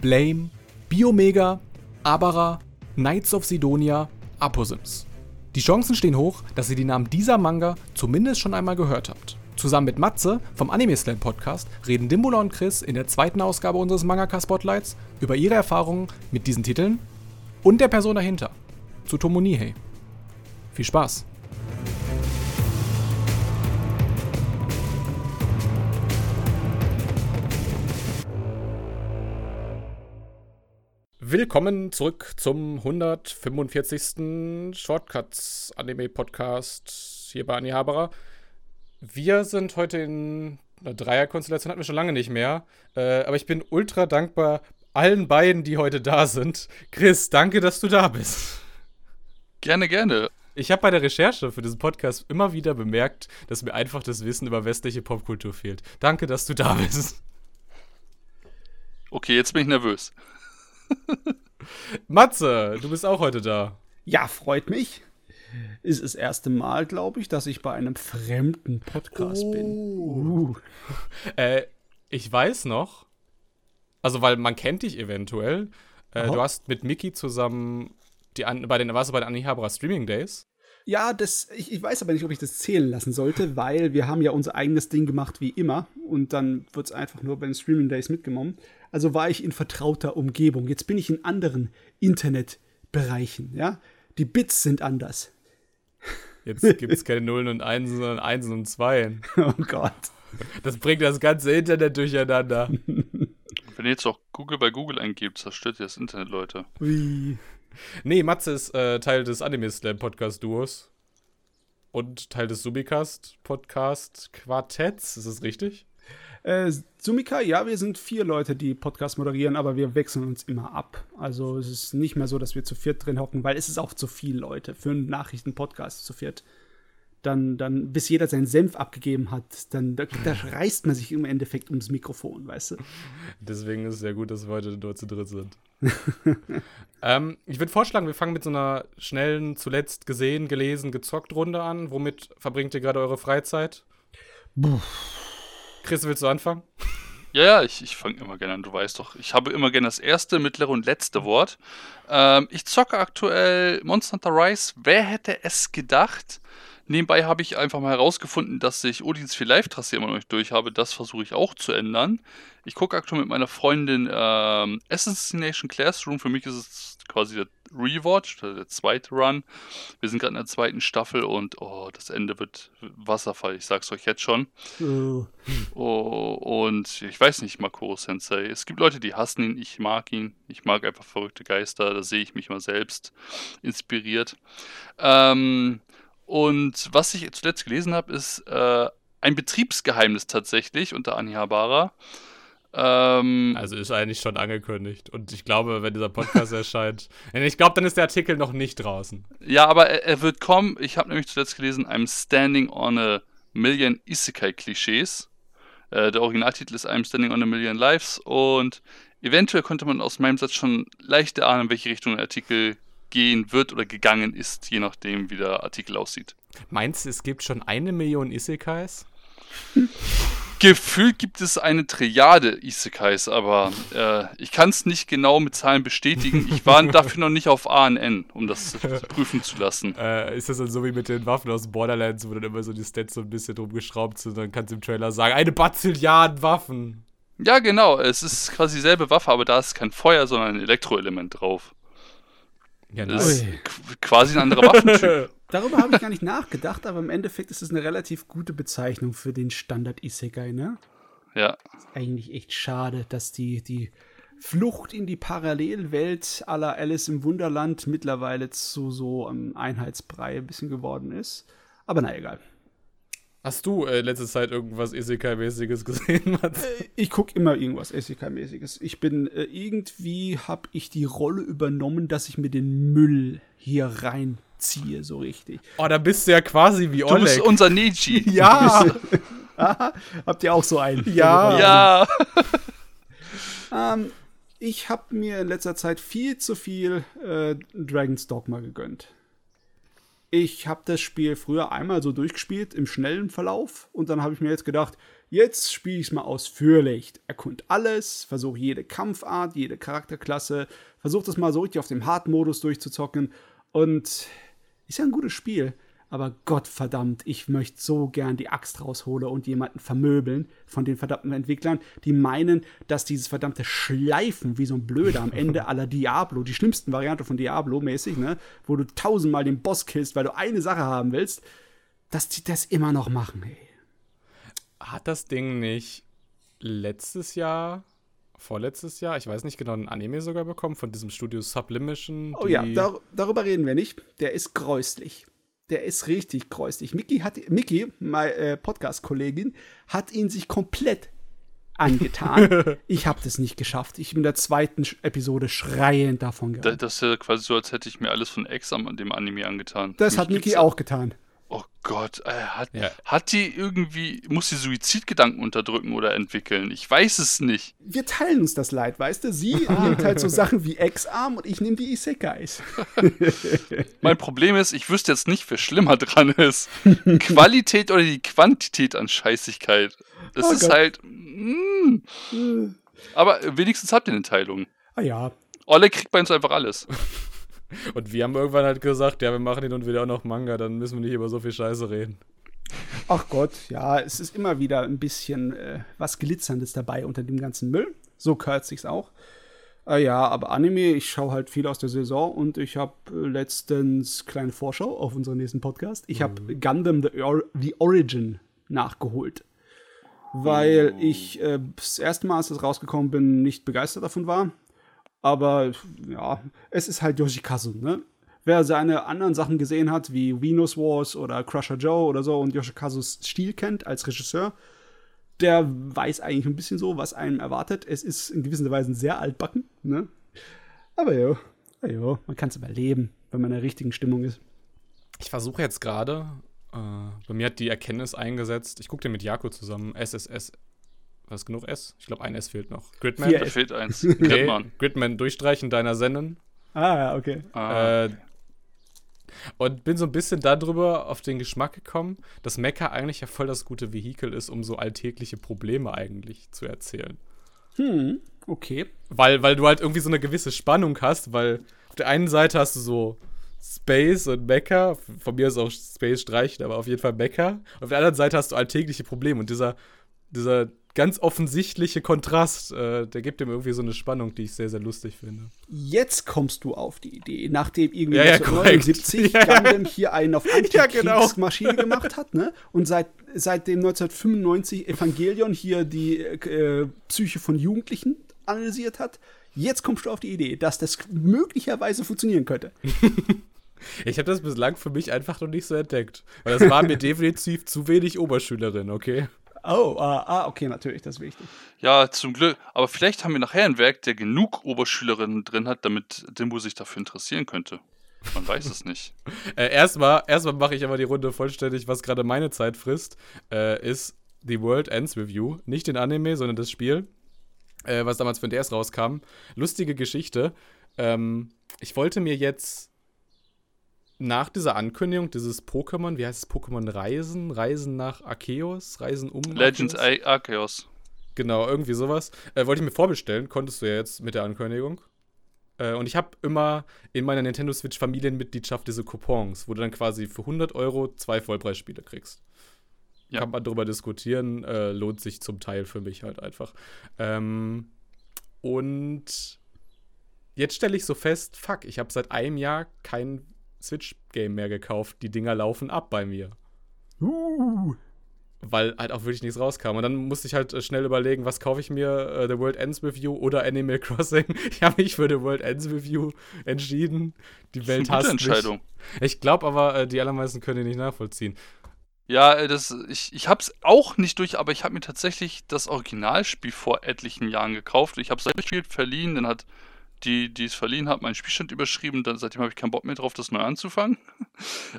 Blame, Biomega, Abara, Knights of Sidonia, Aposims. Die Chancen stehen hoch, dass ihr die Namen dieser Manga zumindest schon einmal gehört habt. Zusammen mit Matze vom Anime Slam Podcast reden Dimbula und Chris in der zweiten Ausgabe unseres Mangaka Spotlights über ihre Erfahrungen mit diesen Titeln und der Person dahinter, zu Tomonihei. Viel Spaß! Willkommen zurück zum 145. Shortcuts Anime Podcast hier bei Anni Haberer. Wir sind heute in einer Dreierkonstellation, hatten wir schon lange nicht mehr. Äh, aber ich bin ultra dankbar allen beiden, die heute da sind. Chris, danke, dass du da bist. Gerne, gerne. Ich habe bei der Recherche für diesen Podcast immer wieder bemerkt, dass mir einfach das Wissen über westliche Popkultur fehlt. Danke, dass du da bist. Okay, jetzt bin ich nervös. Matze, du bist auch heute da. Ja, freut mich. Ist das erste Mal, glaube ich, dass ich bei einem fremden Podcast oh. bin. Uh. Äh, ich weiß noch, also weil man kennt dich eventuell. Äh, du hast mit Mickey zusammen die an, bei den, warst du bei den Anihabara Streaming Days? Ja, das, ich, ich, weiß aber nicht, ob ich das zählen lassen sollte, weil wir haben ja unser eigenes Ding gemacht wie immer und dann wird es einfach nur bei den Streaming Days mitgenommen. Also war ich in vertrauter Umgebung. Jetzt bin ich in anderen Internetbereichen, ja. Die Bits sind anders. Jetzt gibt es keine Nullen und Einsen, sondern Einsen und Zweien. Oh Gott. Das bringt das ganze Internet durcheinander. Wenn ihr jetzt auch Google bei Google eingibt, zerstört ihr das Internet, Leute. Wie? Nee, Matze ist äh, Teil des Anime Slam Podcast Duos. Und Teil des Subicast Podcast Quartetts, ist das richtig? Äh, Sumika, ja, wir sind vier Leute, die Podcast moderieren, aber wir wechseln uns immer ab. Also es ist nicht mehr so, dass wir zu viert drin hocken, weil es ist auch zu viel Leute für einen Nachrichtenpodcast zu viert. Dann, dann, bis jeder seinen Senf abgegeben hat, dann da, da reißt man sich im Endeffekt ums Mikrofon, weißt du? Deswegen ist es sehr gut, dass wir heute nur zu dritt sind. ähm, ich würde vorschlagen, wir fangen mit so einer schnellen, zuletzt gesehen, gelesen, gezockt Runde an. Womit verbringt ihr gerade eure Freizeit? Puh. Chris, willst du anfangen? Ja, ja, ich, ich fange immer gerne an, du weißt doch. Ich habe immer gerne das erste, mittlere und letzte Wort. Ähm, ich zocke aktuell Monster Hunter Rise. Wer hätte es gedacht? Nebenbei habe ich einfach mal herausgefunden, dass ich Odins 4 Live-Trasse immer noch nicht durch habe. Das versuche ich auch zu ändern. Ich gucke aktuell mit meiner Freundin ähm, Assassination Classroom. Für mich ist es quasi der Rewatch, der zweite Run. Wir sind gerade in der zweiten Staffel und oh, das Ende wird Wasserfall, ich sag's euch jetzt schon. Uh. Oh, und ich weiß nicht, Makoro Sensei. Es gibt Leute, die hassen ihn, ich mag ihn. Ich mag einfach verrückte Geister, da sehe ich mich mal selbst inspiriert. Ähm, und was ich zuletzt gelesen habe, ist äh, ein Betriebsgeheimnis tatsächlich unter Anihabara. Ähm, also ist eigentlich schon angekündigt. Und ich glaube, wenn dieser Podcast erscheint, ich glaube, dann ist der Artikel noch nicht draußen. Ja, aber er, er wird kommen. Ich habe nämlich zuletzt gelesen, I'm standing on a million Isekai-Klischees. Äh, der Originaltitel ist I'm standing on a million lives. Und eventuell konnte man aus meinem Satz schon leicht erahnen, in welche Richtung der Artikel gehen wird oder gegangen ist, je nachdem, wie der Artikel aussieht. Meinst du, es gibt schon eine Million Isekais? Gefühlt gibt es eine Triade Isekais, aber äh, ich kann es nicht genau mit Zahlen bestätigen. Ich war dafür noch nicht auf ANN, um das prüfen zu lassen. Äh, ist das dann so wie mit den Waffen aus Borderlands, wo dann immer so die Stats so ein bisschen drum geschraubt sind, dann kannst du im Trailer sagen, eine Bazilliarden Waffen. Ja, genau. Es ist quasi dieselbe Waffe, aber da ist kein Feuer, sondern ein Elektroelement drauf. Ja, das ist quasi ein anderer Waffentyp. Darüber habe ich gar nicht nachgedacht, aber im Endeffekt ist es eine relativ gute Bezeichnung für den Standard Isekai, ne? Ja. Ist eigentlich echt schade, dass die, die Flucht in die Parallelwelt aller Alice im Wunderland mittlerweile zu so einem Einheitsbrei ein bisschen geworden ist. Aber na egal. Hast du äh, letzte Zeit irgendwas Isekai-mäßiges gesehen, Mats? Äh, ich gucke immer irgendwas Isekai-mäßiges. Ich bin äh, irgendwie habe ich die Rolle übernommen, dass ich mir den Müll hier reinziehe, so richtig. Oh, da bist du ja quasi wie Oleg. Du bist unser Nietzsche. ja. Habt ihr auch so einen? Ja. Ja. ähm, ich habe mir in letzter Zeit viel zu viel äh, Dragon's Dogma gegönnt. Ich habe das Spiel früher einmal so durchgespielt im schnellen Verlauf und dann habe ich mir jetzt gedacht, jetzt spiele ich es mal ausführlich. Erkund alles, versuche jede Kampfart, jede Charakterklasse, versuche das mal so richtig auf dem Hard-Modus durchzuzocken und ist ja ein gutes Spiel. Aber Gottverdammt, ich möchte so gern die Axt raushole und jemanden vermöbeln von den verdammten Entwicklern, die meinen, dass dieses verdammte Schleifen wie so ein Blöder am Ende aller Diablo, die schlimmsten Variante von Diablo mäßig, ne, wo du tausendmal den Boss killst, weil du eine Sache haben willst, dass die das immer noch machen, ey. Hat das Ding nicht letztes Jahr vorletztes Jahr, ich weiß nicht genau, ein Anime sogar bekommen von diesem Studio Sublimission. Oh ja, dar darüber reden wir nicht. Der ist gräuslich. Der ist richtig gräuslich. Mickey, hat, Mickey meine äh, Podcast-Kollegin, hat ihn sich komplett angetan. ich habe das nicht geschafft. Ich bin in der zweiten Episode schreiend davon gerannt. Das ist ja quasi so, als hätte ich mir alles von Exam an dem Anime angetan. Das Mich hat Mickey auch getan. Oh Gott, äh, hat, ja. hat die irgendwie, muss sie Suizidgedanken unterdrücken oder entwickeln? Ich weiß es nicht. Wir teilen uns das Leid, weißt du? Sie nimmt halt so Sachen wie Ex-Arm und ich nehme die Isekais. mein Problem ist, ich wüsste jetzt nicht, wer schlimmer dran ist. Qualität oder die Quantität an Scheißigkeit. Das oh ist Gott. halt. Mm. Aber wenigstens habt ihr eine Teilung. Ah ja. Olle kriegt bei uns einfach alles. Und wir haben irgendwann halt gesagt, ja, wir machen hin und wieder auch noch Manga, dann müssen wir nicht über so viel Scheiße reden. Ach Gott, ja, es ist immer wieder ein bisschen äh, was Glitzerndes dabei unter dem ganzen Müll. So gehört sich's auch. Äh, ja, aber Anime, ich schaue halt viel aus der Saison und ich habe äh, letztens kleine Vorschau auf unseren nächsten Podcast. Ich habe mhm. Gundam The, Or The, Origin nachgeholt. Weil oh. ich äh, das erste Mal, als es rausgekommen bin, nicht begeistert davon war. Aber ja, es ist halt Yoshikazu, ne? Wer seine anderen Sachen gesehen hat, wie Venus Wars oder Crusher Joe oder so und Yoshikazus Stil kennt als Regisseur, der weiß eigentlich ein bisschen so, was einem erwartet. Es ist in gewisser Weise sehr altbacken, ne? Aber ja, ja man kann es überleben, wenn man in der richtigen Stimmung ist. Ich versuche jetzt gerade, äh, bei mir hat die Erkenntnis eingesetzt, ich gucke den mit Jako zusammen, SSS was genug S? Ich glaube, ein S fehlt noch. Gridman? Da fehlt eins. Gridman. Gridman durchstreichen deiner Sennen. Ah, ja, okay. Ah, äh, und bin so ein bisschen darüber auf den Geschmack gekommen, dass Mecha eigentlich ja voll das gute Vehikel ist, um so alltägliche Probleme eigentlich zu erzählen. Hm, okay. Weil, weil du halt irgendwie so eine gewisse Spannung hast, weil auf der einen Seite hast du so Space und Mecha, von mir ist auch Space streichen, aber auf jeden Fall Mecha. Auf der anderen Seite hast du alltägliche Probleme und dieser, dieser ganz offensichtliche Kontrast, äh, der gibt ihm irgendwie so eine Spannung, die ich sehr, sehr lustig finde. Jetzt kommst du auf die Idee, nachdem irgendwie ja, ja, 1979 ja, Gundam hier einen auf Antikriegsmaschine genau. gemacht hat, ne? Und seit, seitdem 1995 Evangelion hier die äh, Psyche von Jugendlichen analysiert hat. Jetzt kommst du auf die Idee, dass das möglicherweise funktionieren könnte. Ich habe das bislang für mich einfach noch nicht so entdeckt. Weil das war mir definitiv zu wenig Oberschülerin, okay? Oh, ah, ah, okay, natürlich, das ist wichtig. Ja, zum Glück. Aber vielleicht haben wir nachher ein Werk, der genug Oberschülerinnen drin hat, damit Dimbo sich dafür interessieren könnte. Man weiß es nicht. Äh, erstmal erstmal mache ich aber die Runde vollständig, was gerade meine Zeit frisst, äh, ist The World Ends With You. Nicht den Anime, sondern das Spiel, äh, was damals für den DS rauskam. Lustige Geschichte. Ähm, ich wollte mir jetzt nach dieser Ankündigung dieses Pokémon, wie heißt es, Pokémon Reisen, Reisen nach Arceus, Reisen um Legends Arceus? Arceus. Genau, irgendwie sowas. Äh, wollte ich mir vorbestellen, konntest du ja jetzt mit der Ankündigung. Äh, und ich habe immer in meiner Nintendo Switch Familienmitgliedschaft diese Coupons, wo du dann quasi für 100 Euro zwei Vollpreisspiele kriegst. Ja. Kann man darüber diskutieren, äh, lohnt sich zum Teil für mich halt einfach. Ähm, und jetzt stelle ich so fest, fuck, ich habe seit einem Jahr kein Switch-Game mehr gekauft. Die Dinger laufen ab bei mir. Uh. Weil halt auch wirklich nichts rauskam. Und dann musste ich halt äh, schnell überlegen, was kaufe ich mir? Uh, The World Ends With You oder Animal Crossing. ich habe mich für The World Ends With You entschieden. Die Welt hasst Entscheidung. mich. Ich glaube aber, uh, die allermeisten können die nicht nachvollziehen. Ja, das, ich, ich habe es auch nicht durch, aber ich habe mir tatsächlich das Originalspiel vor etlichen Jahren gekauft. Ich habe es gespielt, verliehen, dann hat die, die es verliehen hat, meinen Spielstand überschrieben. Dann, seitdem habe ich keinen Bock mehr drauf, das neu anzufangen.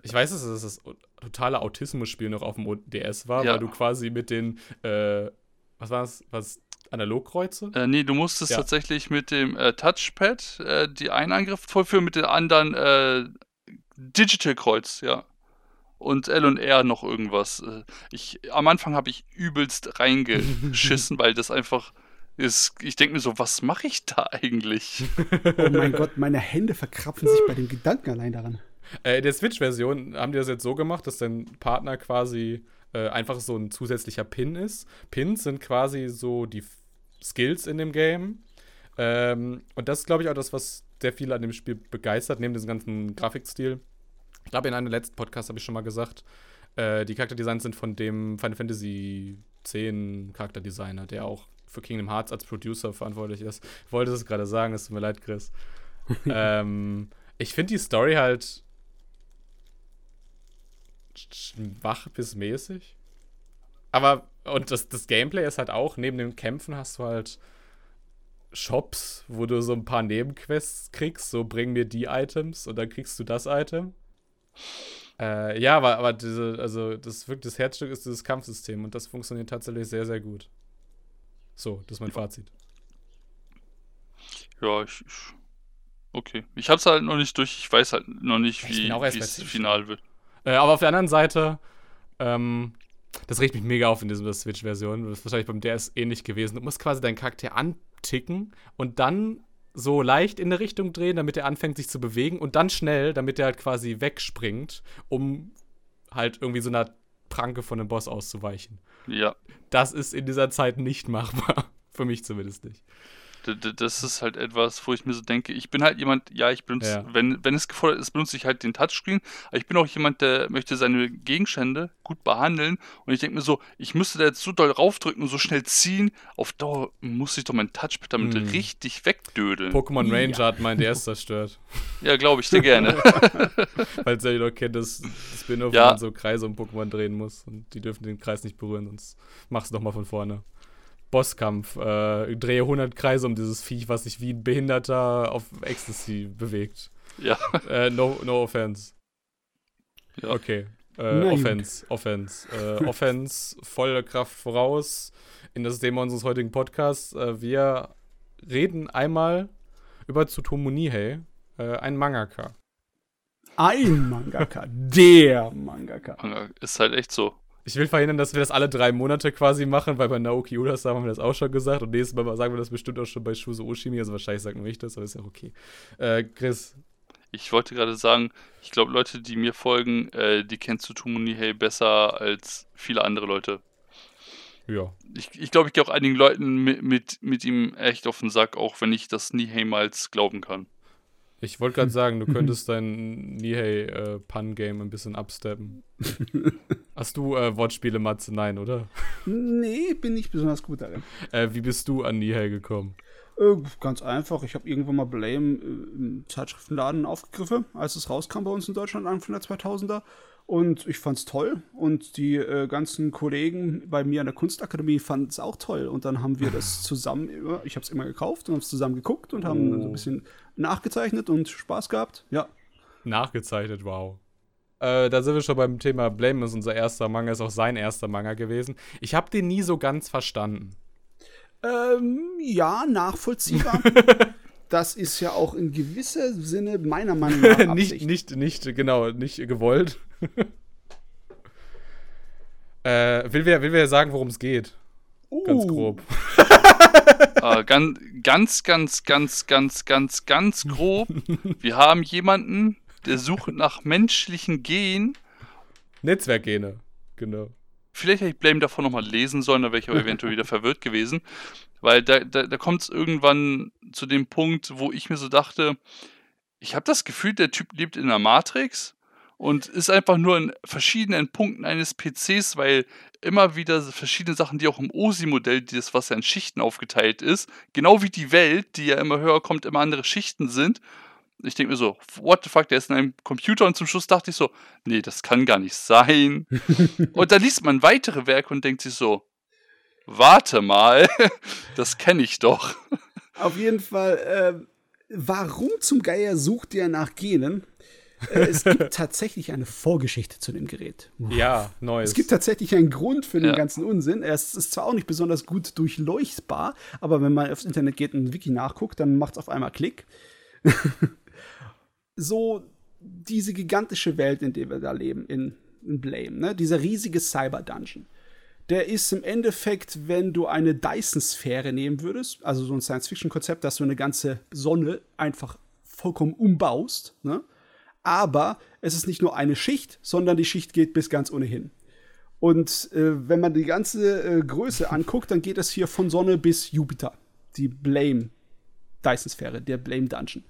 Ich weiß, dass es das totale Autismus-Spiel noch auf dem DS war, ja. weil du quasi mit den, äh, was war es, was, Analogkreuze? Äh, nee, du musstest ja. tatsächlich mit dem äh, Touchpad äh, die einen Angriff vollführen, mit den anderen äh, Digital Kreuz, ja. Und L und R noch irgendwas. Äh, ich, am Anfang habe ich übelst reingeschissen, weil das einfach ist. Ich denke mir so, was mache ich da eigentlich? Oh mein Gott, meine Hände verkrapfen sich bei dem Gedanken allein daran. Äh, in der Switch-Version haben die das jetzt so gemacht, dass dein Partner quasi äh, einfach so ein zusätzlicher Pin ist. Pins sind quasi so die Skills in dem Game. Ähm, und das ist, glaube ich, auch das, was sehr viele an dem Spiel begeistert, neben diesem ganzen Grafikstil. Ich glaube, in einem letzten Podcast habe ich schon mal gesagt, äh, die Charakterdesigns sind von dem Final Fantasy X Charakterdesigner, der auch für Kingdom Hearts als Producer verantwortlich ist. Ich wollte es gerade sagen, es tut mir leid, Chris. ähm, ich finde die Story halt schwach bis mäßig. Aber, und das, das Gameplay ist halt auch, neben den Kämpfen hast du halt Shops, wo du so ein paar Nebenquests kriegst, so bring mir die Items und dann kriegst du das Item. Äh, ja, aber, aber diese, also das wirklich das Herzstück ist dieses Kampfsystem und das funktioniert tatsächlich sehr, sehr gut. So, das ist mein Fazit. Ja, ich, ich okay. Ich hab's halt noch nicht durch, ich weiß halt noch nicht, wie es final wird. Äh, aber auf der anderen Seite, ähm, das regt mich mega auf in dieser Switch-Version. Das ist wahrscheinlich beim DS ähnlich gewesen. Du musst quasi deinen Charakter anticken und dann so leicht in eine Richtung drehen, damit er anfängt sich zu bewegen und dann schnell, damit er halt quasi wegspringt, um halt irgendwie so einer Pranke von einem Boss auszuweichen. Ja. Das ist in dieser Zeit nicht machbar. Für mich zumindest nicht das ist halt etwas, wo ich mir so denke, ich bin halt jemand, ja, ich benutze, ja. wenn, wenn es gefordert ist, benutze ich halt den Touchscreen, aber ich bin auch jemand, der möchte seine Gegenstände gut behandeln und ich denke mir so, ich müsste da jetzt so doll raufdrücken und so schnell ziehen, auf Dauer muss ich doch mein Touchpad damit hm. richtig wegdödeln. Pokémon Ranger ja. hat meinen DS zerstört. Ja, glaube ich dir gerne. Weil ihr noch kennt, das, das Spin-off, ja. wo man so Kreise um Pokémon drehen muss und die dürfen den Kreis nicht berühren, sonst machst du nochmal von vorne. Bosskampf. Äh, drehe 100 Kreise um dieses Viech, was sich wie ein Behinderter auf Ecstasy bewegt. Ja. Äh, no, no offense. Ja. Okay. Äh, Offense, Offense. Äh, Offense, volle Kraft voraus in das Thema unseres heutigen Podcasts. Äh, wir reden einmal über Tsutomu Nihei, äh, ein Mangaka. Ein Mangaka, der Mangaka. Ist halt echt so. Ich will verhindern, dass wir das alle drei Monate quasi machen, weil bei Naoki Urasa haben wir das auch schon gesagt und nächstes Mal sagen wir das bestimmt auch schon bei Shuzo Oshimi, also wahrscheinlich sagen wir ich das, aber ist ja okay. Äh, Chris. Ich wollte gerade sagen, ich glaube, Leute, die mir folgen, äh, die kennen Tsutomu Nihei besser als viele andere Leute. Ja. Ich glaube, ich, glaub, ich gehe auch einigen Leuten mit, mit, mit ihm echt auf den Sack, auch wenn ich das Niheimals glauben kann. Ich wollte gerade sagen, du könntest dein Nihei-Pun-Game äh, ein bisschen absteppen. Hast du äh, Wortspiele, Matze? Nein, oder? Nee, bin nicht besonders gut darin. Äh, wie bist du an Nihei gekommen? Äh, ganz einfach. Ich habe irgendwann mal Blame äh, im Zeitschriftenladen aufgegriffen, als es rauskam bei uns in Deutschland Anfang der 2000er. Und ich fand's toll. Und die äh, ganzen Kollegen bei mir an der Kunstakademie fanden es auch toll. Und dann haben wir das zusammen, ich habe es immer gekauft und haben es zusammen geguckt und haben oh. so ein bisschen nachgezeichnet und Spaß gehabt. Ja. Nachgezeichnet, wow. Äh, da sind wir schon beim Thema Blame ist unser erster Manga, ist auch sein erster Manga gewesen. Ich habe den nie so ganz verstanden. Ähm, ja, nachvollziehbar. das ist ja auch in gewisser Sinne meiner Meinung nach nicht, nicht, nicht, genau, nicht gewollt. äh, will, wir, will wir sagen, worum es geht? Uh. Ganz grob. äh, ganz, ganz, ganz, ganz, ganz, ganz, ganz grob. Wir haben jemanden, der sucht nach menschlichen Gen. Netzwerkgene, genau. Vielleicht hätte ich Blame davon nochmal lesen sollen, da wäre ich aber eventuell wieder verwirrt gewesen. Weil da, da, da kommt es irgendwann zu dem Punkt, wo ich mir so dachte, ich habe das Gefühl, der Typ lebt in der Matrix und ist einfach nur in verschiedenen Punkten eines PCs, weil immer wieder verschiedene Sachen, die auch im OSI-Modell, das was ja in Schichten aufgeteilt ist, genau wie die Welt, die ja immer höher kommt, immer andere Schichten sind. Ich denke mir so, what the fuck, der ist in einem Computer und zum Schluss dachte ich so, nee, das kann gar nicht sein. und da liest man weitere Werke und denkt sich so, warte mal, das kenne ich doch. Auf jeden Fall, äh, warum zum Geier sucht ihr nach Genen? Äh, es gibt tatsächlich eine Vorgeschichte zu dem Gerät. Ja, neues. Es gibt tatsächlich einen Grund für den ja. ganzen Unsinn. Es ist zwar auch nicht besonders gut durchleuchtbar, aber wenn man aufs Internet geht und ein Wiki nachguckt, dann macht es auf einmal Klick. So, diese gigantische Welt, in der wir da leben, in, in Blame, ne? dieser riesige Cyber-Dungeon, der ist im Endeffekt, wenn du eine Dyson-Sphäre nehmen würdest, also so ein Science-Fiction-Konzept, dass du eine ganze Sonne einfach vollkommen umbaust, ne? aber es ist nicht nur eine Schicht, sondern die Schicht geht bis ganz ohnehin. Und äh, wenn man die ganze äh, Größe anguckt, dann geht es hier von Sonne bis Jupiter. Die Blame Dyson-Sphäre, der Blame Dungeon.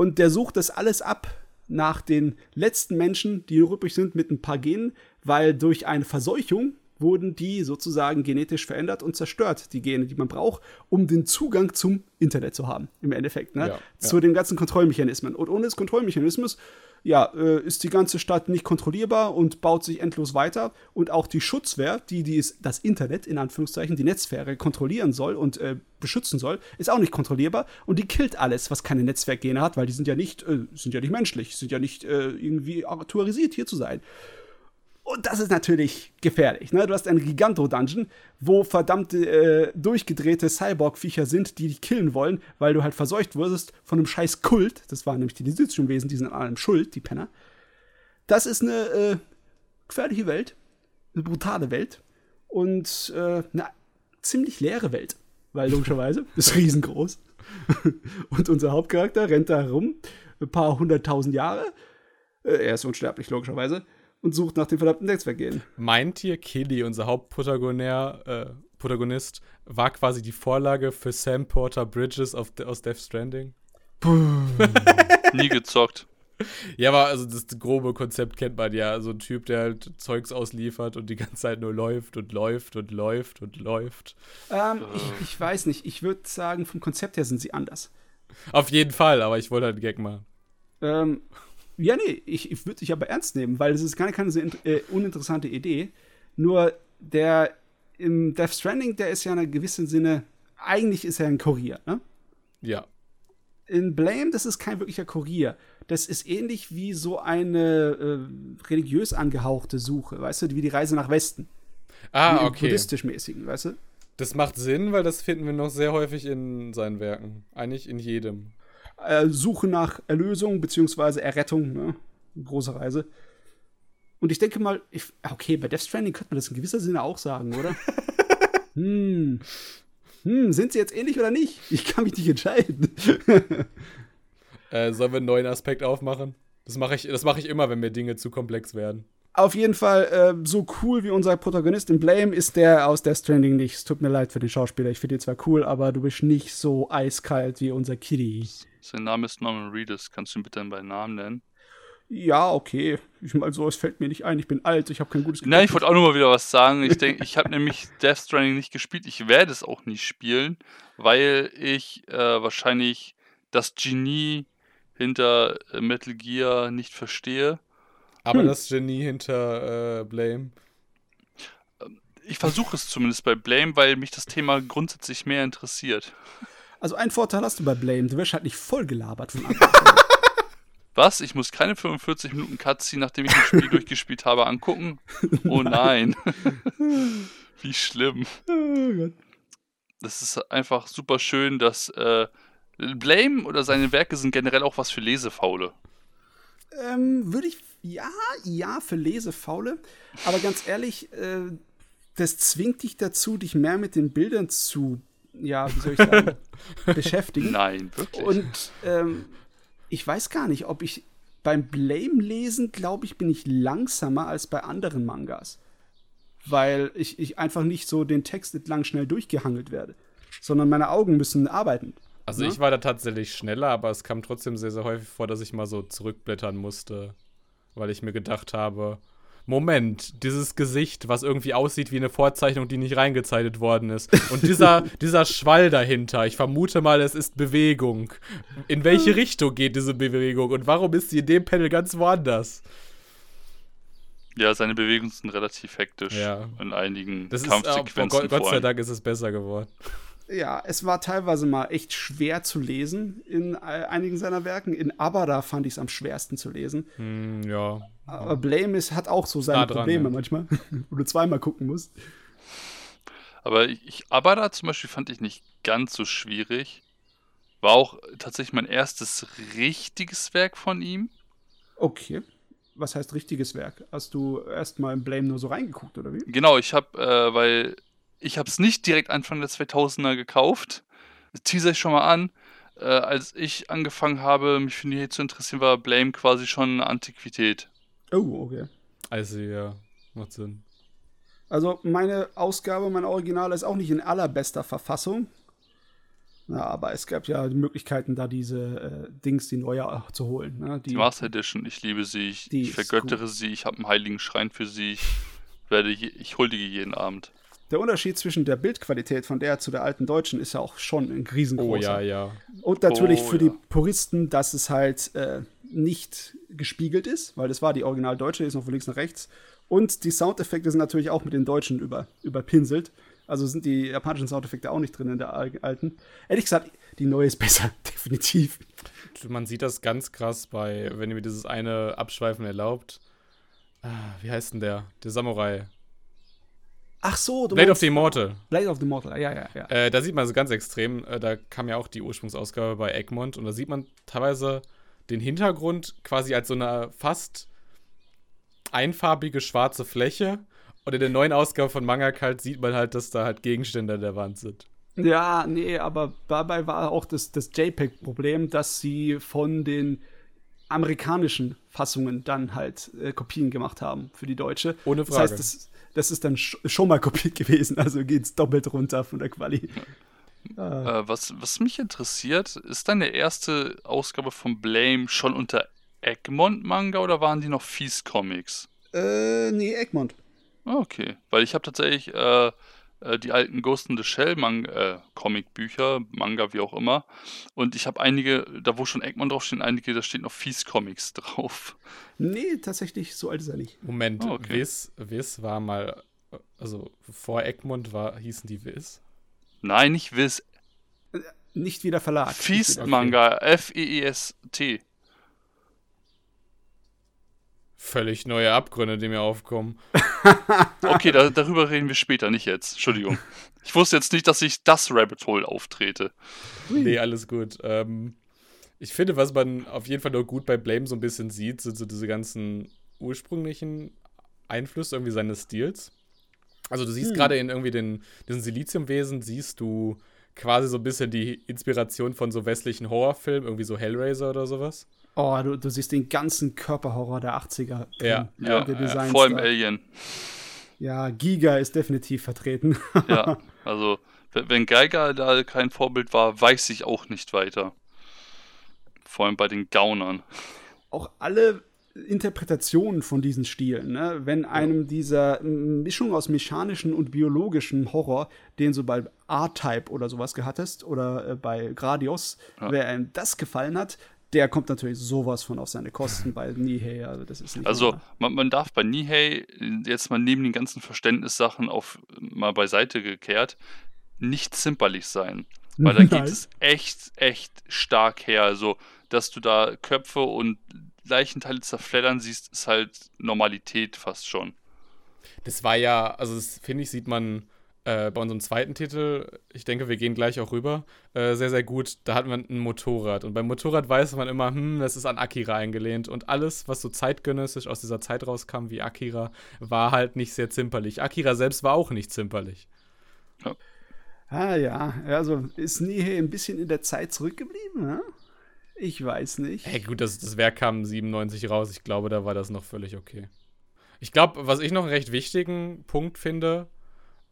Und der sucht das alles ab nach den letzten Menschen, die noch übrig sind, mit ein paar Genen, weil durch eine Verseuchung wurden die sozusagen genetisch verändert und zerstört, die Gene, die man braucht, um den Zugang zum Internet zu haben, im Endeffekt, ne? Ja, zu ja. den ganzen Kontrollmechanismen. Und ohne das Kontrollmechanismus, ja, äh, ist die ganze Stadt nicht kontrollierbar und baut sich endlos weiter. Und auch die Schutzwehr, die, die das Internet, in Anführungszeichen, die Netzsphäre kontrollieren soll und äh, beschützen soll, ist auch nicht kontrollierbar. Und die killt alles, was keine Netzwerkgene hat, weil die sind ja nicht, äh, sind ja nicht menschlich, sind ja nicht äh, irgendwie autorisiert, hier zu sein. Und das ist natürlich gefährlich. Ne? Du hast einen Giganto-Dungeon, wo verdammte äh, durchgedrehte Cyborg-Viecher sind, die dich killen wollen, weil du halt verseucht wurdest von einem scheiß Kult. Das waren nämlich die Desitzionwesen, die sind an allem schuld, die Penner. Das ist eine äh, gefährliche Welt, eine brutale Welt und äh, eine ziemlich leere Welt, weil logischerweise ist riesengroß. und unser Hauptcharakter rennt da herum, ein paar hunderttausend Jahre. Äh, er ist unsterblich, logischerweise und sucht nach dem verdammten Netzwerkgehen. Meint ihr, Killy, unser Hauptprotagonist, äh, Protagonist, war quasi die Vorlage für Sam Porter Bridges aus Death Stranding? Nie gezockt. Ja, aber also das grobe Konzept kennt man ja. So ein Typ, der halt Zeugs ausliefert und die ganze Zeit nur läuft und läuft und läuft und läuft. Ähm, ich, ich weiß nicht. Ich würde sagen, vom Konzept her sind sie anders. Auf jeden Fall, aber ich wollte halt einen Gag machen. Ähm, ja, nee, ich, ich würde dich aber ernst nehmen, weil es ist gar keine so äh, uninteressante Idee. Nur der im Death Stranding, der ist ja in einem gewissen Sinne, eigentlich ist er ein Kurier, ne? Ja. In Blame, das ist kein wirklicher Kurier. Das ist ähnlich wie so eine äh, religiös angehauchte Suche, weißt du, wie die Reise nach Westen. Ah, okay. Buddhistisch-mäßigen, weißt du? Das macht Sinn, weil das finden wir noch sehr häufig in seinen Werken. Eigentlich in jedem. Äh, Suche nach Erlösung beziehungsweise Errettung, ne? Große Reise. Und ich denke mal, ich, okay, bei Death Stranding könnte man das in gewisser Sinne auch sagen, oder? hm. Hm, sind sie jetzt ähnlich oder nicht? Ich kann mich nicht entscheiden. Äh, sollen wir einen neuen Aspekt aufmachen? Das mache ich, das mache ich immer, wenn mir Dinge zu komplex werden. Auf jeden Fall, äh, so cool wie unser Protagonist in Blame ist der aus Death Stranding nicht. Es tut mir leid für den Schauspieler. Ich finde ihn zwar cool, aber du bist nicht so eiskalt wie unser Kitty. Sein Name ist Norman Reedus. Kannst du ihn bitte bei Namen nennen? Ja, okay. Ich meine, so, es fällt mir nicht ein. Ich bin alt, ich habe kein gutes Nein, ich wollte auch nur mal wieder was sagen. Ich denke, ich habe nämlich Death Stranding nicht gespielt. Ich werde es auch nicht spielen, weil ich äh, wahrscheinlich das Genie hinter äh, Metal Gear nicht verstehe. Aber Hm. das Genie hinter äh, Blame. Ich versuche es zumindest bei Blame, weil mich das Thema grundsätzlich mehr interessiert. Also einen Vorteil hast du bei Blame, du wirst halt nicht voll gelabert von Anfang. Was? Ich muss keine 45 Minuten Cutscene, nachdem ich das Spiel durchgespielt habe, angucken? Oh nein. Wie schlimm. oh Gott. Das ist einfach super schön, dass äh, Blame oder seine Werke sind generell auch was für Lesefaule. Ähm, würde ich, ja, ja, für Lesefaule. Aber ganz ehrlich, äh, das zwingt dich dazu, dich mehr mit den Bildern zu, ja, wie soll ich sagen, beschäftigen. Nein, wirklich. Und ähm, ich weiß gar nicht, ob ich beim Blame-Lesen, glaube ich, bin ich langsamer als bei anderen Mangas. Weil ich, ich einfach nicht so den Text entlang schnell durchgehangelt werde. Sondern meine Augen müssen arbeiten. Also Ne? ich war da tatsächlich schneller, aber es kam trotzdem sehr, sehr häufig vor, dass ich mal so zurückblättern musste, weil ich mir gedacht habe, Moment, dieses Gesicht, was irgendwie aussieht wie eine Vorzeichnung, die nicht reingezeichnet worden ist. Und dieser, dieser Schwall dahinter, ich vermute mal, es ist Bewegung. In welche Richtung geht diese Bewegung und warum ist sie in dem Panel ganz woanders? ja, seine Bewegungen sind relativ hektisch Ja. in einigen Das ist, äh, oh Kampfsequenzen. Gott, Gott vor sei. Dank ist es besser geworden. Ja, es war teilweise mal echt schwer zu lesen in äh, einigen seiner Werken. In Abada fand ich es am schwersten zu lesen. Hm, ja. Aber Blame ist, hat auch so seine dran, Probleme ja. manchmal, wo du zweimal gucken musst. Aber ich, ich Abada zum Beispiel fand ich nicht ganz so schwierig. War auch tatsächlich mein erstes richtiges Werk von ihm. Okay. Was heißt richtiges Werk? Hast du erstmal in Blame nur so reingeguckt, oder wie? Genau, ich habe, äh, weil ich habe es nicht direkt Anfang der 2000er gekauft. Das teaser ich schon mal an. Äh, als ich angefangen habe, mich für Nihei zu interessieren, war Blame quasi schon eine Antiquität. Oh, okay. Also, ja, macht Sinn. Also meine Ausgabe, mein Original ist auch nicht in allerbester Verfassung. Ja, aber es gab ja die Möglichkeiten, da diese äh, Dings, die neue auch zu holen. Ne? Die, Master Edition, ich liebe sie, ich, Die ich vergöttere sie, ich habe einen heiligen Schrein für sie, ich werde, je, ich huldige jeden Abend. Der Unterschied zwischen der Bildqualität von der zu der alten deutschen ist ja auch schon ein riesengroßer. Oh ja, ja. Und natürlich Oh, für ja. die Puristen, dass es halt äh, nicht gespiegelt ist, weil das war die original deutsche, die ist noch von links nach rechts. Und die Soundeffekte sind natürlich auch mit den deutschen über, überpinselt. Also sind die japanischen Soundeffekte auch nicht drin in der al- alten. Ehrlich gesagt, die neue ist besser, definitiv. Man sieht das ganz krass bei, wenn ihr mir dieses eine Abschweifen erlaubt. Ah, wie heißt denn der? Der Samurai. Ach so, du Blade of the Immortal. Blade of the Mortal, ja, ja, ja. Äh, da sieht man so ganz extrem, äh, da kam ja auch die Ursprungsausgabe bei Egmont und da sieht man teilweise den Hintergrund quasi als so eine fast einfarbige schwarze Fläche. Und in der neuen Ausgabe von Manga Cult sieht man halt, dass da halt Gegenstände an der Wand sind. Ja, nee, aber dabei war auch das, das JPEG-Problem, dass sie von den amerikanischen Fassungen dann halt äh, Kopien gemacht haben für die deutsche. Ohne Das Frage. heißt, das, das ist dann sch schon mal kopiert gewesen, also geht's doppelt runter von der Quali. Äh, was, was mich interessiert, ist deine erste Ausgabe von Blame schon unter Egmont Manga oder waren die noch Fies Comics? Äh, nee, Egmont. Ah, Okay, weil ich habe tatsächlich äh, äh, die alten Ghost in the Shell Man äh, Comicbücher, Manga, wie auch immer. Und ich habe einige, da wo schon Egmont draufstehen, einige, da steht noch Fies Comics drauf. Nee, tatsächlich, so alt ist er nicht. Moment, Oh, okay. Wiss, Wiss war mal, äh, also vor Egmont war, hießen die Wiss. Nein, nicht Wiss. Nicht wieder Verlag. Feast okay. F-E-E-S-T. Völlig neue Abgründe, die mir aufkommen. Okay, da, darüber reden wir später, nicht jetzt. Entschuldigung. Ich wusste jetzt nicht, dass ich das Rabbit Hole auftrete. Nee, alles gut. Ähm, ich finde, was man auf jeden Fall nur gut bei Blame so ein bisschen sieht, sind so diese ganzen ursprünglichen Einflüsse irgendwie seines Stils. Also du siehst gerade in irgendwie den, diesen Siliziumwesen, siehst du quasi so ein bisschen die Inspiration von so westlichen Horrorfilmen, irgendwie so Hellraiser oder sowas. Oh, du, du siehst den ganzen Körperhorror der 80er. drin. Ja, Ja, Designs vor allem. Alien. Ja, Giga ist definitiv vertreten. Ja, also wenn Geiger da kein Vorbild war, weiß ich auch nicht weiter. Vor allem bei den Gaunern. auch alle Interpretationen von diesen Stilen, ne? wenn einem dieser Mischung aus mechanischen und biologischen Horror, den du bei R-Type oder sowas gehattest, oder äh, bei Gradios, Ja. wer einem das gefallen hat, der kommt natürlich sowas von auf seine Kosten bei Nihei, also das ist nicht Also man, man darf bei Nihei jetzt mal neben den ganzen Verständnissachen auf mal beiseite gekehrt nicht zimperlich sein. Weil da geht es echt, echt stark her. Also, dass du da Köpfe und Leichenteile zerfleddern siehst, ist halt Normalität fast schon. Das war ja, also das finde ich, sieht man äh, bei unserem zweiten Titel, ich denke, wir gehen gleich auch rüber, äh, sehr, sehr gut. Da hat man ein Motorrad. Und beim Motorrad weiß man immer, hm, das ist an Akira eingelehnt. Und alles, was so zeitgenössisch aus dieser Zeit rauskam wie Akira, war halt nicht sehr zimperlich. Akira selbst war auch nicht zimperlich. Ah ja, also ist Nihei ein bisschen in der Zeit zurückgeblieben, ne? Ich weiß nicht. Hey, gut, das, das Werk kam 97 raus. Ich glaube, da war das noch völlig okay. Ich glaube, was ich noch einen recht wichtigen Punkt finde,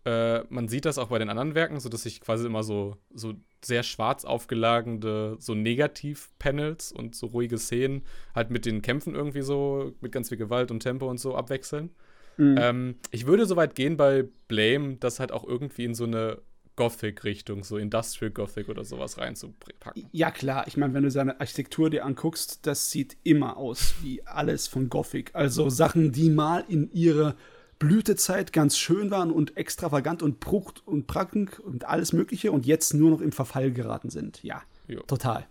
äh, man sieht das auch bei den anderen Werken, so dass sich quasi immer so, so sehr schwarz aufgelagende, so Negativ-Panels und so ruhige Szenen halt mit den Kämpfen irgendwie so, mit ganz viel Gewalt und Tempo und so abwechseln. Ähm, ich würde so weit gehen bei Blame, das halt auch irgendwie in so eine Gothic-Richtung, so Industrial Gothic oder sowas reinzupacken. Ja, klar. Ich meine, wenn du seine Architektur dir anguckst, das sieht immer aus wie alles von Gothic. Also Sachen, die mal in ihrer Blütezeit ganz schön waren und extravagant und prucht und prackend und alles Mögliche und jetzt nur noch im Verfall geraten sind. Ja, Jo. total.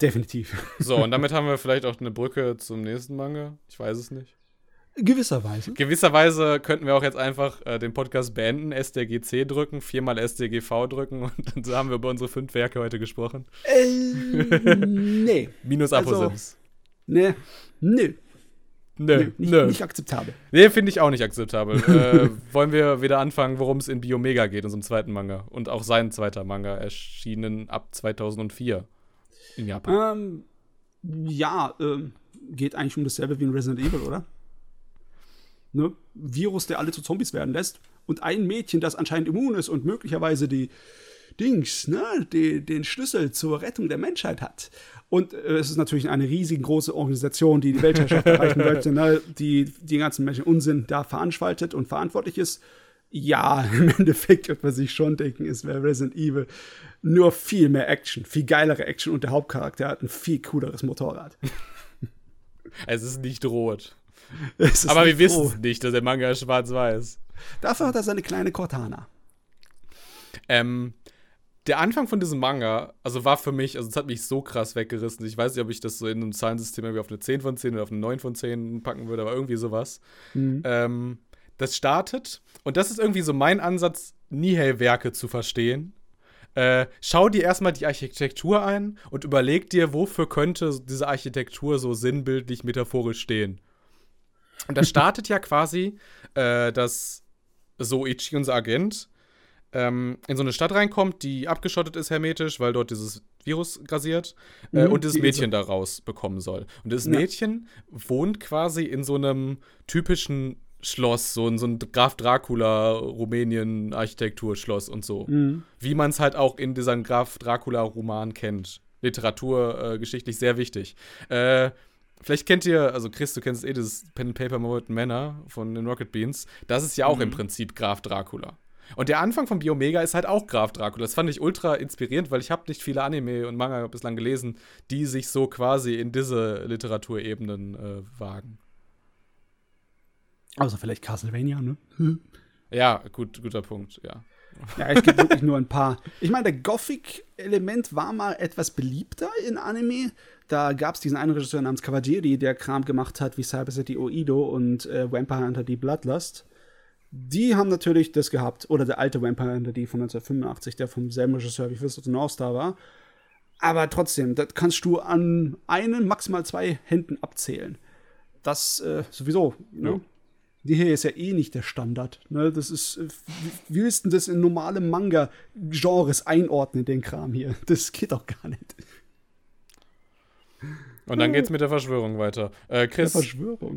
Definitiv. So, und damit haben wir vielleicht auch eine Brücke zum nächsten Manga. Ich weiß es nicht. Gewisserweise. Gewisserweise könnten wir auch jetzt einfach äh, den Podcast beenden, SDGC drücken, viermal SDGV drücken und dann haben wir über unsere fünf Werke heute gesprochen. Äh, nee. Minus Also- Aposims. Nee. Nö. Nö, Nö, nicht, nö. nicht akzeptabel. Nee, finde ich auch nicht akzeptabel. äh, wollen wir wieder anfangen, worum es in Biomega geht, unserem zweiten Manga. Und auch sein zweiter Manga, erschienen ab 2004 in Japan. Ähm, ja, ähm, geht eigentlich um dasselbe wie in Resident Evil, oder? Ne? Virus, der alle zu Zombies werden lässt. Und ein Mädchen, das anscheinend immun ist und möglicherweise die Dings, ne, die, den Schlüssel zur Rettung der Menschheit hat. Und äh, es ist natürlich eine riesengroße Organisation, die die Weltherrschaft erreichen möchte, ne, die den ganzen Menschen Unsinn da veranstaltet und verantwortlich ist. Ja, im Endeffekt wird man sich schon denken, es wäre Resident Evil. Nur viel mehr Action, viel geilere Action und der Hauptcharakter hat ein viel cooleres Motorrad. Es ist nicht rot. Ist Aber wir nicht wissen froh. es nicht, dass der Manga ist schwarz-weiß. Dafür hat er seine kleine Cortana. Ähm, der Anfang von diesem Manga, also war für mich, also es hat mich so krass weggerissen. Ich weiß nicht, ob ich das so in einem Zahlensystem irgendwie auf eine 10 von 10 oder auf eine 9 von 10 packen würde, aber irgendwie sowas. Ähm, das startet, und das ist irgendwie so mein Ansatz, Nihei-Werke zu verstehen. Äh, schau dir erstmal die Architektur ein und überleg dir, wofür könnte diese Architektur so sinnbildlich, metaphorisch stehen. Und das startet ja quasi, äh, dass Soichi, unser Agent, ähm, in so eine Stadt reinkommt, die abgeschottet ist hermetisch, weil dort dieses Virus grasiert äh, Mhm, und dieses. Mädchen daraus bekommen soll. Und dieses Ja. Mädchen wohnt quasi in so einem typischen Schloss, so in so ein Graf Dracula Rumänien Architekturschloss und so. Mhm. Wie man es halt auch in diesem Graf Dracula Roman kennt. Literatur äh, sehr wichtig. Äh, Vielleicht kennt ihr, also Chris, du kennst eh dieses Pen and Paper Molten Manor von den Rocket Beans. Das ist ja auch im Prinzip Graf Dracula. Und der Anfang von Biomega ist halt auch Graf Dracula. Das fand ich ultra inspirierend, weil ich habe nicht viele Anime und Manga bislang gelesen, die sich so quasi in diese Literaturebenen äh, wagen. Außer vielleicht Castlevania, ne? Ja, gut, guter Punkt, ja. Ja, es gibt wirklich nur ein paar. Ich meine, der Gothic-Element war mal etwas beliebter in Anime. Da gab es diesen einen Regisseur namens Kawajiri, der Kram gemacht hat wie Cyber City Oido und äh, Vampire Hunter die Bloodlust. Die haben natürlich das gehabt. Oder der alte Vampire Hunter von 1985, der vom selben Regisseur wie Fist of the North Star war. Aber trotzdem, das kannst du an einen, maximal zwei Händen abzählen. Das äh, sowieso. Ne? Ja. Die hier ist ja eh nicht der Standard. Ne? Das ist, wie willst du das in normale Manga-Genres einordnen, den Kram hier? Das geht doch gar nicht. Und dann geht's mit der Verschwörung weiter. Äh, Chris?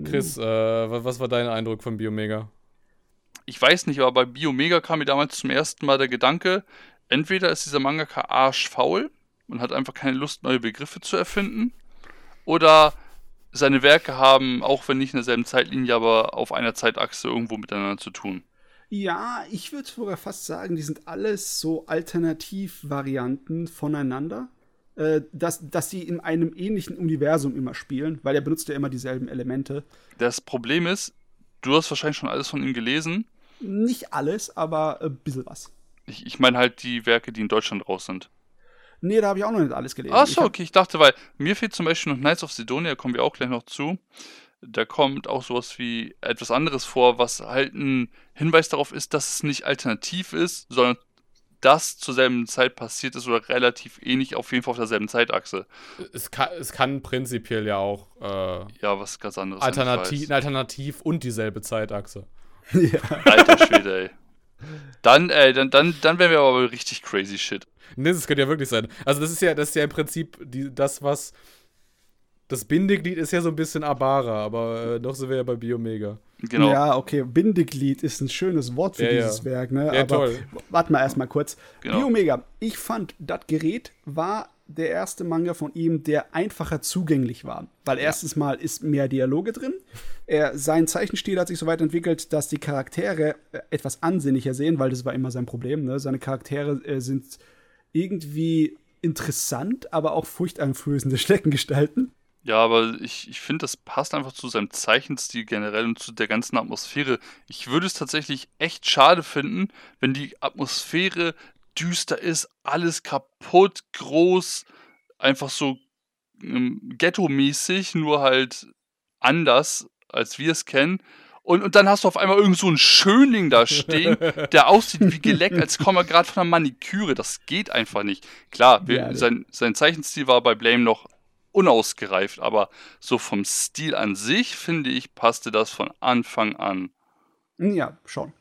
Chris äh, wa- was war dein Eindruck von Biomega? Ich weiß nicht, aber bei Biomega kam mir damals zum ersten Mal der Gedanke, entweder ist dieser Mangaka arschfaul und hat einfach keine Lust, neue Begriffe zu erfinden, oder seine Werke haben, auch wenn nicht in derselben Zeitlinie, aber auf einer Zeitachse irgendwo miteinander zu tun. Ja, ich würde sogar fast sagen, die sind alles so Alternativvarianten voneinander. Äh, dass, dass sie in einem ähnlichen Universum immer spielen, weil er benutzt ja immer dieselben Elemente. Das Problem ist, du hast wahrscheinlich schon alles von ihm gelesen. Nicht alles, aber ein bisschen was. Ich, ich meine halt die Werke, die in Deutschland raus sind. Nee, da habe ich auch noch nicht alles gelesen. Ach so, okay, ich dachte, weil mir fehlt zum Beispiel noch Knights of Sidonia, kommen wir auch gleich noch zu. Da kommt auch sowas wie etwas anderes vor, was halt ein Hinweis darauf ist, dass es nicht alternativ ist, sondern das zur selben Zeit passiert ist oder relativ ähnlich, auf jeden Fall auf derselben Zeitachse. Es kann, es kann prinzipiell ja auch äh, Ja, was ganz anderes. alternativ, alternativ und dieselbe Zeitachse. Alter Schwede, ey. Dann, ey, dann, dann, dann wären wir aber richtig crazy shit. Nee, das könnte ja wirklich sein. Also, das ist ja, das ist ja im Prinzip die, das, was. Das Bindeglied ist ja so ein bisschen Abara, aber äh, noch sind wir ja bei Biomega. Genau. Ja, okay. Bindeglied ist ein schönes Wort für Ja, ja. dieses Werk, ne? Ja, Aber toll. warte mal erstmal kurz. Genau. Biomega, ich fand, das Gerät war der erste Manga von ihm, der einfacher zugänglich war. Weil erstens mal ist mehr Dialoge drin. Er, sein Zeichenstil hat sich so weit entwickelt, dass die Charaktere äh, etwas ansehnlicher sehen, weil das war immer sein Problem. Ne? Seine Charaktere äh, sind irgendwie interessant, aber auch furchteinflößende Schneckengestalten. Ja, aber ich, ich finde, das passt einfach zu seinem Zeichenstil generell und zu der ganzen Atmosphäre. Ich würde es tatsächlich echt schade finden, wenn die Atmosphäre düster ist, alles kaputt, groß, einfach so ähm, ghetto-mäßig, nur halt anders, als wir es kennen. Und, und dann hast du auf einmal irgend so einen Schönling da stehen, der aussieht wie geleckt, als komme er gerade von einer Maniküre. Das geht einfach nicht. Klar, wir, Ja, sein, sein Zeichenstil war bei Blame noch unausgereift, aber so vom Stil an sich, finde ich, passte das von Anfang an. Ja, schon.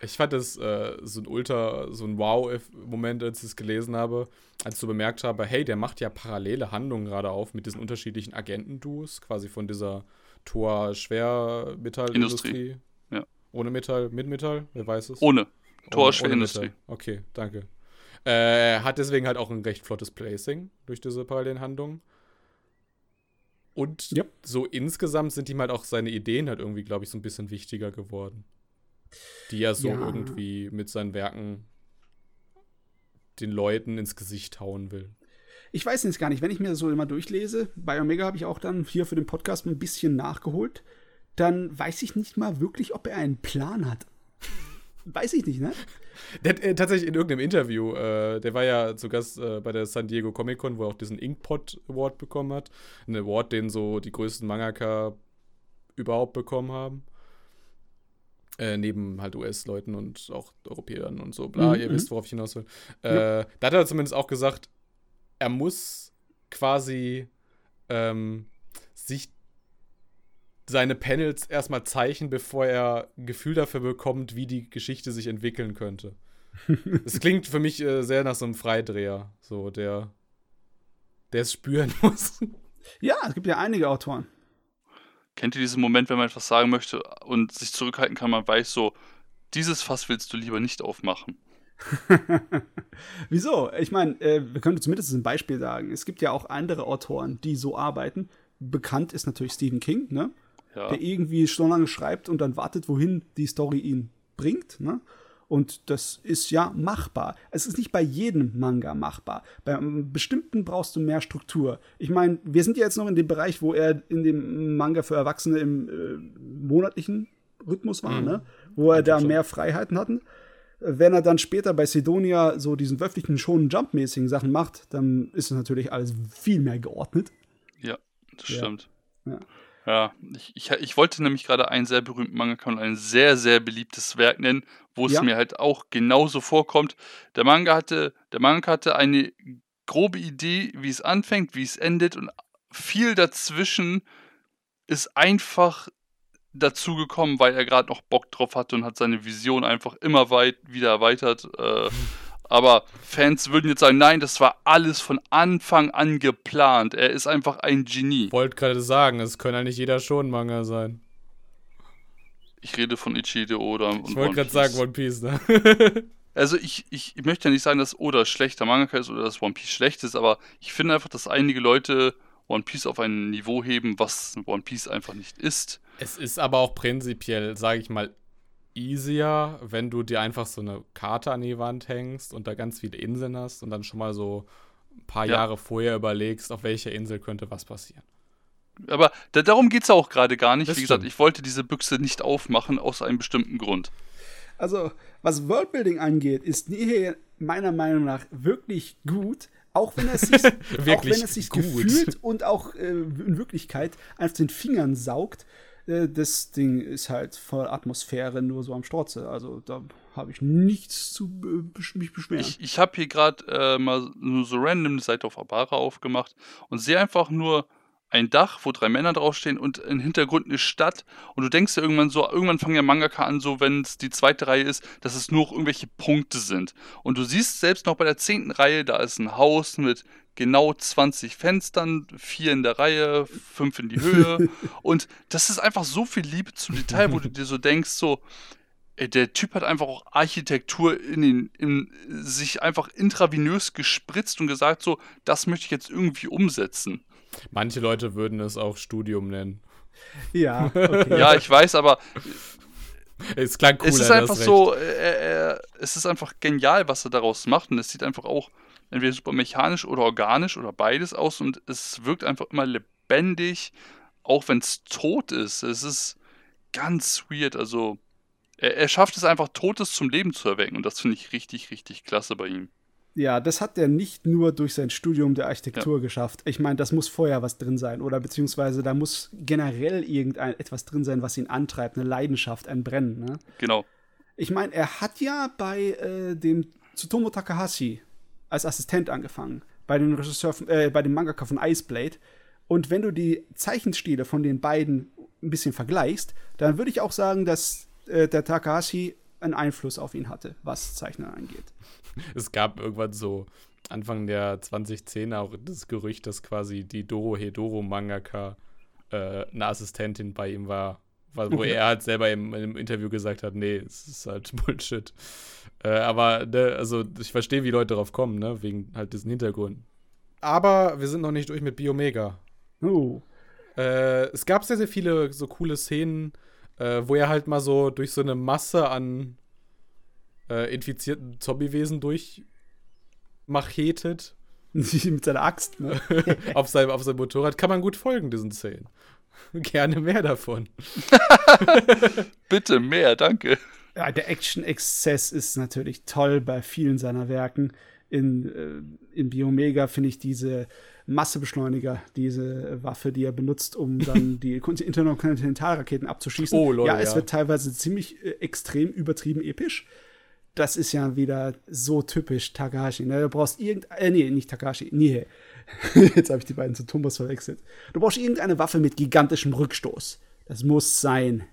Ich fand das äh, so ein Ultra, so ein Wow-Moment, als ich es gelesen habe, als ich so bemerkt habe, hey, der macht ja parallele Handlungen gerade auf mit diesen unterschiedlichen Agentenduos, quasi von dieser Tor-Schwermetallindustrie. Ja. Ohne Metall, mit Metall, wer weiß es? Ohne. Tor Schwerindustrie. Okay, danke. Äh, hat deswegen halt auch ein recht flottes Placing durch diese parallelen Handlungen. Und Yep. so insgesamt sind ihm halt auch seine Ideen halt irgendwie, glaube ich, so ein bisschen wichtiger geworden. Die er so Ja. irgendwie mit seinen Werken den Leuten ins Gesicht hauen will. Ich weiß jetzt gar nicht, wenn ich mir das so immer durchlese, bei Omega habe ich auch dann hier für den Podcast ein bisschen nachgeholt, dann weiß ich nicht mal wirklich, ob er einen Plan hat. weiß ich nicht, ne? Der äh, tatsächlich in irgendeinem Interview, äh, der war ja zu Gast äh, bei der San Diego Comic Con, wo er auch diesen Inkpot Award bekommen hat. Ein Award, den so die größten Mangaka überhaupt bekommen haben. Äh, neben halt US-Leuten und auch Europäern und so, bla, Mhm, ihr mhm. wisst, worauf ich hinaus will. Äh, Da hat er zumindest auch gesagt, er muss quasi ähm, sich seine Panels erstmal zeichnen, bevor er ein Gefühl dafür bekommt, wie die Geschichte sich entwickeln könnte. Das klingt für mich äh, sehr nach so einem Freidreher, so der der es spüren muss. Ja, es gibt ja einige Autoren. Kennt ihr diesen Moment, wenn man etwas sagen möchte und sich zurückhalten kann, man weiß so, dieses Fass willst du lieber nicht aufmachen. Wieso? Ich meine, äh, wir können zumindest ein Beispiel sagen. Es gibt ja auch andere Autoren, die so arbeiten. Bekannt ist natürlich Stephen King, ne? Ja. der irgendwie schon lange schreibt und dann wartet, wohin die Story ihn bringt. Ne? Und das ist ja machbar. Es ist nicht bei jedem Manga machbar. Bei einem bestimmten brauchst du mehr Struktur. Ich meine, wir sind ja jetzt noch in dem Bereich, wo er in dem Manga für Erwachsene im äh, monatlichen Rhythmus war, Mhm. ne? wo er da mehr Freiheiten hatten. Wenn er dann später bei Sidonia so diesen wöchentlichen schon Jump-mäßigen Sachen macht, dann ist es natürlich alles viel mehr geordnet. Ja, das Ja. stimmt. Ja. Ja, ich, ich, ich wollte nämlich gerade einen sehr berühmten Mangaka und ein sehr, sehr beliebtes Werk nennen, wo es Ja. mir halt auch genauso vorkommt. Der Manga hatte, der Manga hatte eine grobe Idee, wie es anfängt, wie es endet und viel dazwischen ist einfach dazu gekommen, weil er gerade noch Bock drauf hatte und hat seine Vision einfach immer weit wieder erweitert. Äh, aber Fans würden jetzt sagen, nein, das war alles von Anfang an geplant. Er ist einfach ein Genie. Wollte gerade sagen, es kann ja nicht jeder schon Manga sein. Ich rede von Ichide Oda Ich wollte gerade sagen One Piece, ne? Also ich, ich, ich möchte ja nicht sagen, dass Oda schlechter Mangaka ist oder dass One Piece schlecht ist, aber ich finde einfach, dass einige Leute One Piece auf ein Niveau heben, was One Piece einfach nicht ist. Es ist aber auch prinzipiell, sage ich mal, easier, wenn du dir einfach so eine Karte an die Wand hängst und da ganz viele Inseln hast und dann schon mal so ein paar Ja. Jahre vorher überlegst, auf welcher Insel könnte was passieren. Aber da, darum geht es auch gerade gar nicht. Das Wie gesagt, stimmt. ich wollte diese Büchse nicht aufmachen aus einem bestimmten Grund. Also, was Worldbuilding angeht, ist Nihil meiner Meinung nach wirklich gut, auch wenn es sich, auch wenn es sich gut. gefühlt und auch äh, in Wirklichkeit auf den Fingern saugt. Äh, das Ding ist halt voll Atmosphäre nur so am Strotze. Also, da habe ich nichts zu äh, mich beschweren. Ich, ich habe hier gerade äh, mal so random eine Seite auf Abara aufgemacht und sehe einfach nur ein Dach, wo drei Männer draufstehen und im Hintergrund eine Stadt. Und du denkst dir irgendwann so, irgendwann fangen ja Mangaka an, so wenn es die zweite Reihe ist, dass es nur noch irgendwelche Punkte sind. Und du siehst selbst noch bei der zehnten Reihe, da ist ein Haus mit genau 20 Fenstern, vier in der Reihe, fünf in die Höhe. und das ist einfach so viel Liebe zum Detail, wo du dir so denkst, so, Ey, der Typ hat einfach auch Architektur in den, in, sich einfach intravenös gespritzt und gesagt, so, das möchte ich jetzt irgendwie umsetzen. Manche Leute würden es auch Studium nennen. ja, okay. Ja, ich weiß, aber Es klang cooler, es ist einfach so, äh, äh, es ist einfach genial, was er daraus macht und es sieht einfach auch entweder super mechanisch oder organisch oder beides aus und es wirkt einfach immer lebendig, auch wenn es tot ist. Es ist ganz weird, also er, er schafft es einfach, Totes zum Leben zu erwecken und das finde ich richtig, richtig klasse bei ihm. Ja, das hat er nicht nur durch sein Studium der Architektur geschafft. Ich meine, das muss vorher was drin sein oder beziehungsweise da muss generell irgendein etwas drin sein, was ihn antreibt, eine Leidenschaft, ein Brennen. Ne? Genau. Ich meine, er hat ja bei äh, dem Tsutomu Takahashi als Assistent angefangen, bei dem Regisseur, von- äh, bei dem Mangaka von Iceblade Und wenn du die Zeichenstile von den beiden ein bisschen vergleichst, dann würde ich auch sagen, dass äh, der Takahashi einen Einfluss auf ihn hatte, was Zeichnen angeht. Es gab irgendwann so Anfang der 2010 auch das Gerücht, dass quasi die Doro Hedoro Mangaka äh, eine Assistentin bei ihm war, wo er halt selber im, im, Interview gesagt hat, nee, es ist halt Bullshit. Äh, aber ne, also ich verstehe, wie Leute darauf kommen, ne, wegen halt diesen Hintergrund. Aber wir sind noch nicht durch mit Biomega. Oh. Äh, es gab sehr, sehr viele so coole Szenen, äh, wo er halt mal so durch so eine Masse an äh, infizierten Zombiewesen durchmachetet. Mit seiner Axt, ne? auf, seinem, auf seinem Motorrad kann man gut folgen, diesen Szenen. Gerne mehr davon. Bitte mehr, danke. Ja, der Action-Exzess ist natürlich toll bei vielen seiner Werken. In, äh, in Biomega finde ich diese Massebeschleuniger, diese Waffe, die er benutzt, um dann die Interkontinentalraketen abzuschießen. Oh, Leute, ja, es ja. wird teilweise ziemlich äh, extrem übertrieben episch. Das ist ja wieder so typisch Takahashi. Ne? Du brauchst irgendein, äh, nee, nicht Takahashi, nee. Jetzt habe ich die beiden zu Thomas verwechselt. Du brauchst irgendeine Waffe mit gigantischem Rückstoß. Das muss sein.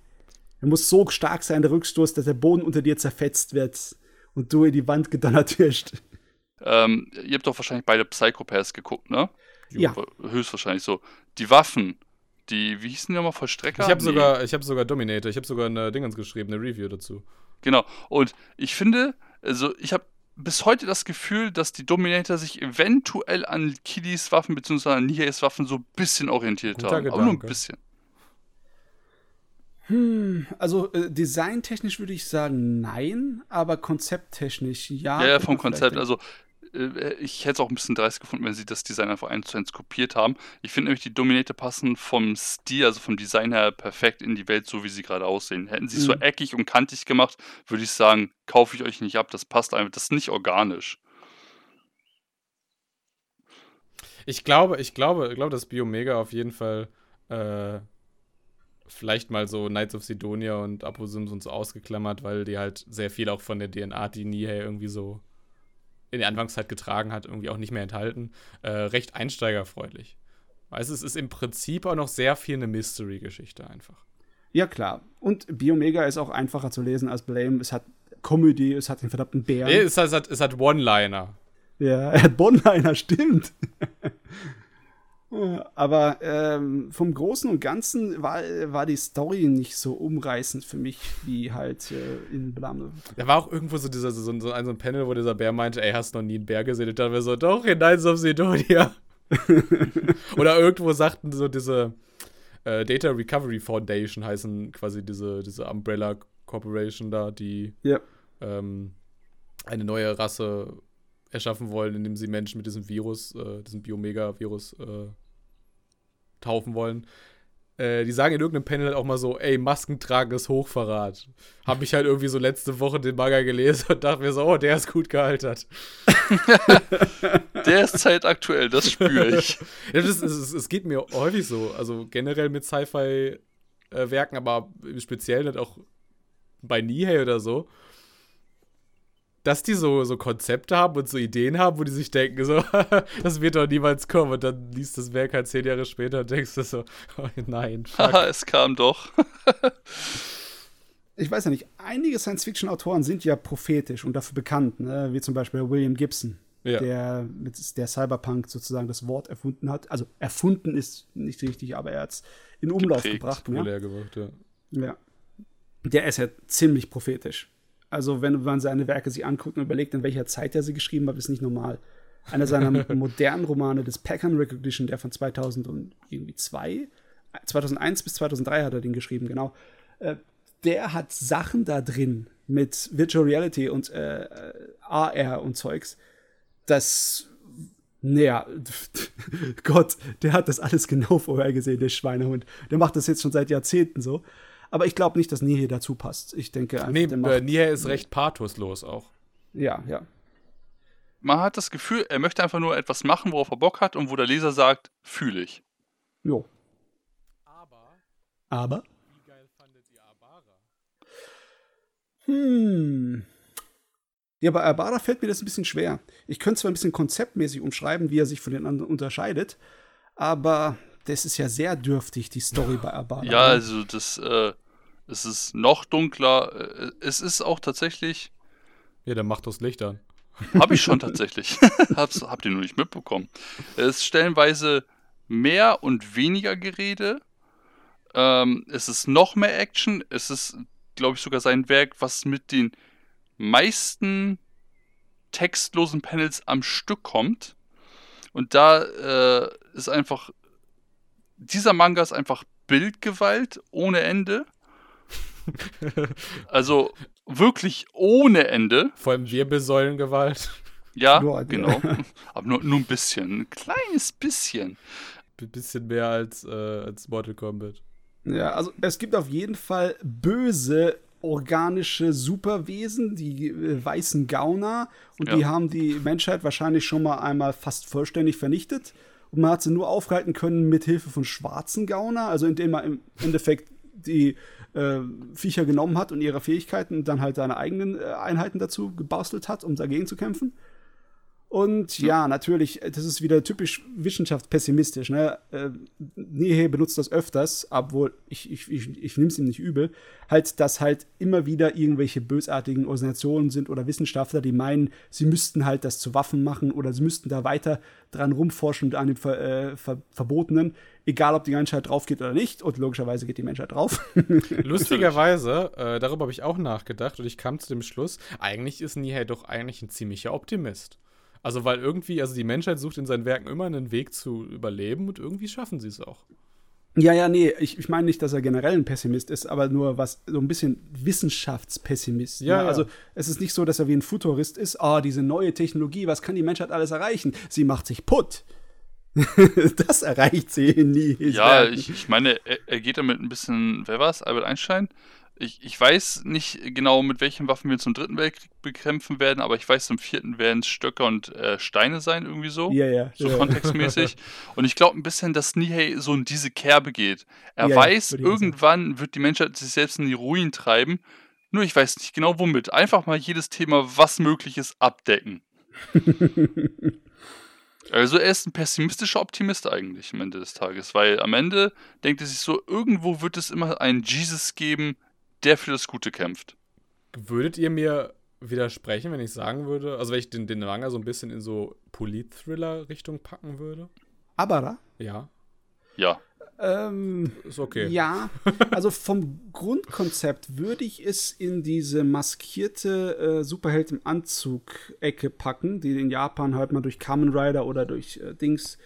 Er muss so stark sein, der Rückstoß, dass der Boden unter dir zerfetzt wird und du in die Wand gedonnert wirst. Ähm, ihr habt doch wahrscheinlich beide Psychopaths geguckt, ne? Ja. Höchstwahrscheinlich so. Die Waffen, die, wie hießen die nochmal, Vollstrecker? Ich habe sogar, hab sogar Dominator, ich habe sogar eine Dingens geschrieben, eine Review dazu. Genau. Und ich finde, also ich habe bis heute das Gefühl, dass die Dominator sich eventuell an Kiddies Waffen bzw. an Niheis Waffen so ein bisschen orientiert Guter haben. Gedanke. Aber nur ein bisschen. Hm, also äh, designtechnisch würde ich sagen nein, aber konzepttechnisch ja. Ja, ja vom Konzept. Also ich hätte es auch ein bisschen dreist gefunden, wenn sie das Design einfach eins zu eins kopiert haben. Ich finde nämlich, die Dominator passen vom Stil, also vom Design her perfekt in die Welt, so wie sie gerade aussehen. Hätten sie es mhm. so eckig und kantig gemacht, würde ich sagen, kaufe ich euch nicht ab. Das passt einfach, das ist nicht organisch. Ich glaube, ich glaube, ich glaube, dass Biomega auf jeden Fall äh, vielleicht mal so Knights of Sidonia und Apo Sims und so ausgeklammert, weil die halt sehr viel auch von der DNA, die Nihei irgendwie so in der Anfangszeit getragen hat, irgendwie auch nicht mehr enthalten. Äh, recht einsteigerfreundlich. Weißt es ist im Prinzip auch noch sehr viel eine Mystery-Geschichte einfach. Ja, klar. Und Biomega ist auch einfacher zu lesen als Blame. Es hat Comedy, es hat den verdammten Bären. Nee, es hat, es hat One-Liner. Ja, er hat One-Liner, stimmt. Aber ähm, vom Großen und Ganzen war, war die Story nicht so umreißend für mich wie halt äh, in Blame. Da war auch irgendwo so dieser so, so, ein, so ein Panel, wo dieser Bär meinte, ey, hast du noch nie einen Bär gesehen? Und dann wir so, doch, in Knights of Sidonia. Oder irgendwo sagten so diese äh, Data Recovery Foundation heißen quasi diese, diese Umbrella Corporation da, die ja. ähm, eine neue Rasse erschaffen wollen, indem sie Menschen mit diesem Virus, äh, diesem Biomega-Virus äh, taufen wollen. Äh, die sagen in irgendeinem Panel halt auch mal so, ey, Masken tragen ist Hochverrat. Hab ich halt irgendwie so letzte Woche den Manga gelesen und dachte mir so, oh, der ist gut gealtert. der ist zeitaktuell, das spüre ich. es, geht mir häufig so. Also generell mit Sci-Fi-Werken, aber im Speziellen halt auch bei Nihei oder so dass die so, so Konzepte haben und so Ideen haben, wo die sich denken, so, das wird doch niemals kommen. Und dann liest das Werk halt zehn Jahre später und denkst du so, oh nein. Haha, es kam doch. ich weiß ja nicht, einige Science-Fiction-Autoren sind ja prophetisch und dafür bekannt, ne? wie zum Beispiel William Gibson, ja. der mit der Cyberpunk sozusagen das Wort erfunden hat. Also erfunden ist nicht richtig, aber er hat es in Umlauf Geprägt. gebracht. Ja? Gebracht, ja. ja. Der ist ja ziemlich prophetisch. Also, wenn man seine Werke sich anguckt und überlegt, in welcher Zeit er sie geschrieben hat, ist nicht normal. Einer seiner modernen Romane, das Packern Recognition, der von 2002, 2001 bis 2003 hat er den geschrieben, genau. Äh, der hat Sachen da drin mit Virtual Reality und äh, AR und Zeugs, das naja, Gott, der hat das alles genau vorher gesehen, der Schweinehund. Der macht das jetzt schon seit Jahrzehnten so. Aber ich glaube nicht, dass Nihe dazu passt. Ich denke einfach, nee, äh, Nihe ist recht pathoslos auch. Ja, ja. Man hat das Gefühl, er möchte einfach nur etwas machen, worauf er Bock hat und wo der Leser sagt, fühle ich. Jo. Aber. Aber? Wie geil fandet ihr Abara? Hm. Ja, bei Abara fällt mir das ein bisschen schwer. Ich könnte zwar ein bisschen konzeptmäßig umschreiben, wie er sich von den anderen unterscheidet, aber das ist ja sehr dürftig, die Story bei Abala. Ja, also das, äh, es ist noch dunkler. Äh, es ist auch tatsächlich. Ja, dann macht das Licht an. Habe ich schon tatsächlich. Hab's, habt ihr nur nicht mitbekommen. Es ist stellenweise mehr und weniger Gerede. Ähm, es ist noch mehr Action. Es ist, glaube ich, sogar sein Werk, was mit den meisten textlosen Panels am Stück kommt. Und da äh, ist einfach. Dieser Manga ist einfach Bildgewalt ohne Ende. also wirklich ohne Ende. Vor allem Wirbelsäulengewalt. Ja, nur, genau. Aber nur, nur ein bisschen. Ein kleines bisschen. Ein bisschen mehr als, äh, als Mortal Kombat. Ja, also es gibt auf jeden Fall böse organische Superwesen, die äh, weißen Gauner. Und ja. die haben die Menschheit wahrscheinlich schon mal einmal fast vollständig vernichtet. Und man hat sie nur aufhalten können mit Hilfe von schwarzen Gauner, also indem man im Endeffekt die äh, Viecher genommen hat und ihre Fähigkeiten und dann halt seine eigenen äh, Einheiten dazu gebastelt hat, um dagegen zu kämpfen. Und ja, natürlich, das ist wieder typisch wissenschaftspessimistisch. Ne? Äh, Nehe benutzt das öfters, obwohl ich, ich, ich, ich nehme es ihm nicht übel. Halt, dass halt immer wieder irgendwelche bösartigen Organisationen sind oder Wissenschaftler, die meinen, sie müssten halt das zu Waffen machen oder sie müssten da weiter dran rumforschen an dem Ver, äh, Ver Verbotenen, egal ob die Menschheit drauf geht oder nicht. Und logischerweise geht die Menschheit drauf. Lustigerweise, äh, darüber habe ich auch nachgedacht und ich kam zu dem Schluss, eigentlich ist Nihei doch eigentlich ein ziemlicher Optimist. Also, weil irgendwie, also die Menschheit sucht in seinen Werken immer einen Weg zu überleben und irgendwie schaffen sie es auch. Ja, ja, nee, ich, ich meine nicht, dass er generell ein Pessimist ist, aber nur was, so ein bisschen Wissenschaftspessimist. Ja, ne? Also ja. es ist nicht so, dass er wie ein Futurist ist, ah, oh, diese neue Technologie, was kann die Menschheit alles erreichen? Sie macht sich putt. das erreicht sie nie. Ja, ich, ich meine, er, er, geht damit ein bisschen, wer war es, Albert Einstein? Ich, ich weiß nicht genau, mit welchen Waffen wir zum dritten Weltkrieg bekämpfen werden, aber ich weiß, zum vierten werden es Stöcker und äh, Steine sein, irgendwie so. Ja, ja. So ja. kontextmäßig. und ich glaube ein bisschen, dass Nihei so in diese Kerbe geht. Er ja, weiß, irgendwann sagen. wird die Menschheit sich selbst in die Ruin treiben. Nur ich weiß nicht genau womit. Einfach mal jedes Thema, was möglich ist, abdecken. Also er ist ein pessimistischer Optimist eigentlich am Ende des Tages, weil am Ende denkt er sich so, irgendwo wird es immer einen Jesus geben, der für das Gute kämpft. Würdet ihr mir widersprechen, wenn ich sagen würde, also wenn ich den, den Manga so ein bisschen in so Polit-Thriller-Richtung packen würde? Abara? Ja. Ja. Ähm, ist okay. Ja, also vom Grundkonzept würde ich es in diese maskierte äh, Superheld im Anzug-Ecke packen, die in Japan halt mal durch Kamen Rider oder durch äh, Dings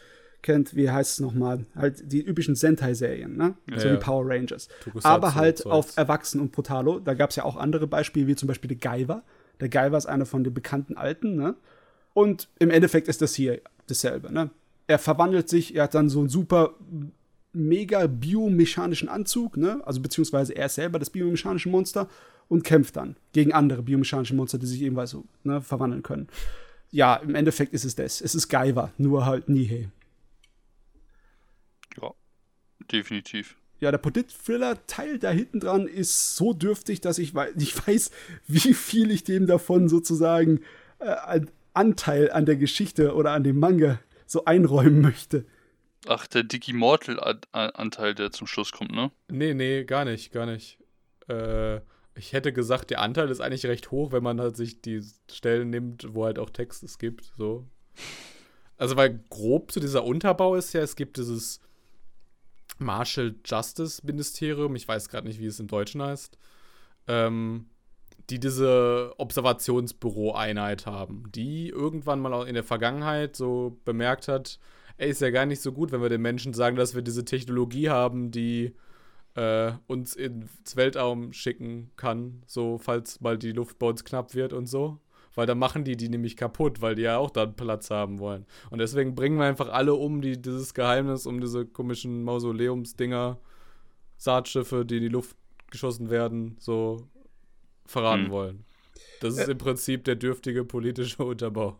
kennt, wie heißt es nochmal, halt die üblichen Sentai-Serien, ne? Ja, so wie Power Rangers. Tokusatsu Aber halt auf Erwachsen und Brutalo. Da gab es ja auch andere Beispiele, wie zum Beispiel der Gaiva. Der Gaiva ist einer von den bekannten Alten, ne? Und im Endeffekt ist das hier dasselbe, ne? Er verwandelt sich, er hat dann so einen super mega biomechanischen Anzug, ne? Also beziehungsweise er ist selber das biomechanische Monster und kämpft dann gegen andere biomechanische Monster, die sich ebenfalls so ne, verwandeln können. Ja, im Endeffekt ist es das. Es ist Gaiva, nur halt Nihei. Definitiv. Ja, der Polit-Thriller-Teil da hinten dran ist so dürftig, dass ich weiß, ich weiß, wie viel ich dem davon sozusagen äh, Anteil an der Geschichte oder an dem Manga so einräumen möchte. Ach, der Digimortal-Anteil, der zum Schluss kommt, ne? Nee, nee, gar nicht, gar nicht. Äh, ich hätte gesagt, der Anteil ist eigentlich recht hoch, wenn man halt sich die Stellen nimmt, wo halt auch Text es gibt, so. Also, weil grob zu so dieser Unterbau ist ja, es gibt dieses Marshall Justice Ministerium, ich weiß gerade nicht, wie es im Deutschen heißt, ähm, die diese Observationsbüro-Einheit haben, die irgendwann mal in der Vergangenheit so bemerkt hat, ey, ist ja gar nicht so gut, wenn wir den Menschen sagen, dass wir diese Technologie haben, die äh, uns ins Weltraum schicken kann, so falls mal die Luft bei uns knapp wird und so weil dann machen die die nämlich kaputt, weil die ja auch dann Platz haben wollen. Und deswegen bringen wir einfach alle um, die dieses Geheimnis um diese komischen Mausoleumsdinger, Saatschiffe, die in die Luft geschossen werden, so verraten hm. wollen. Das ist äh, im Prinzip der dürftige politische Unterbau.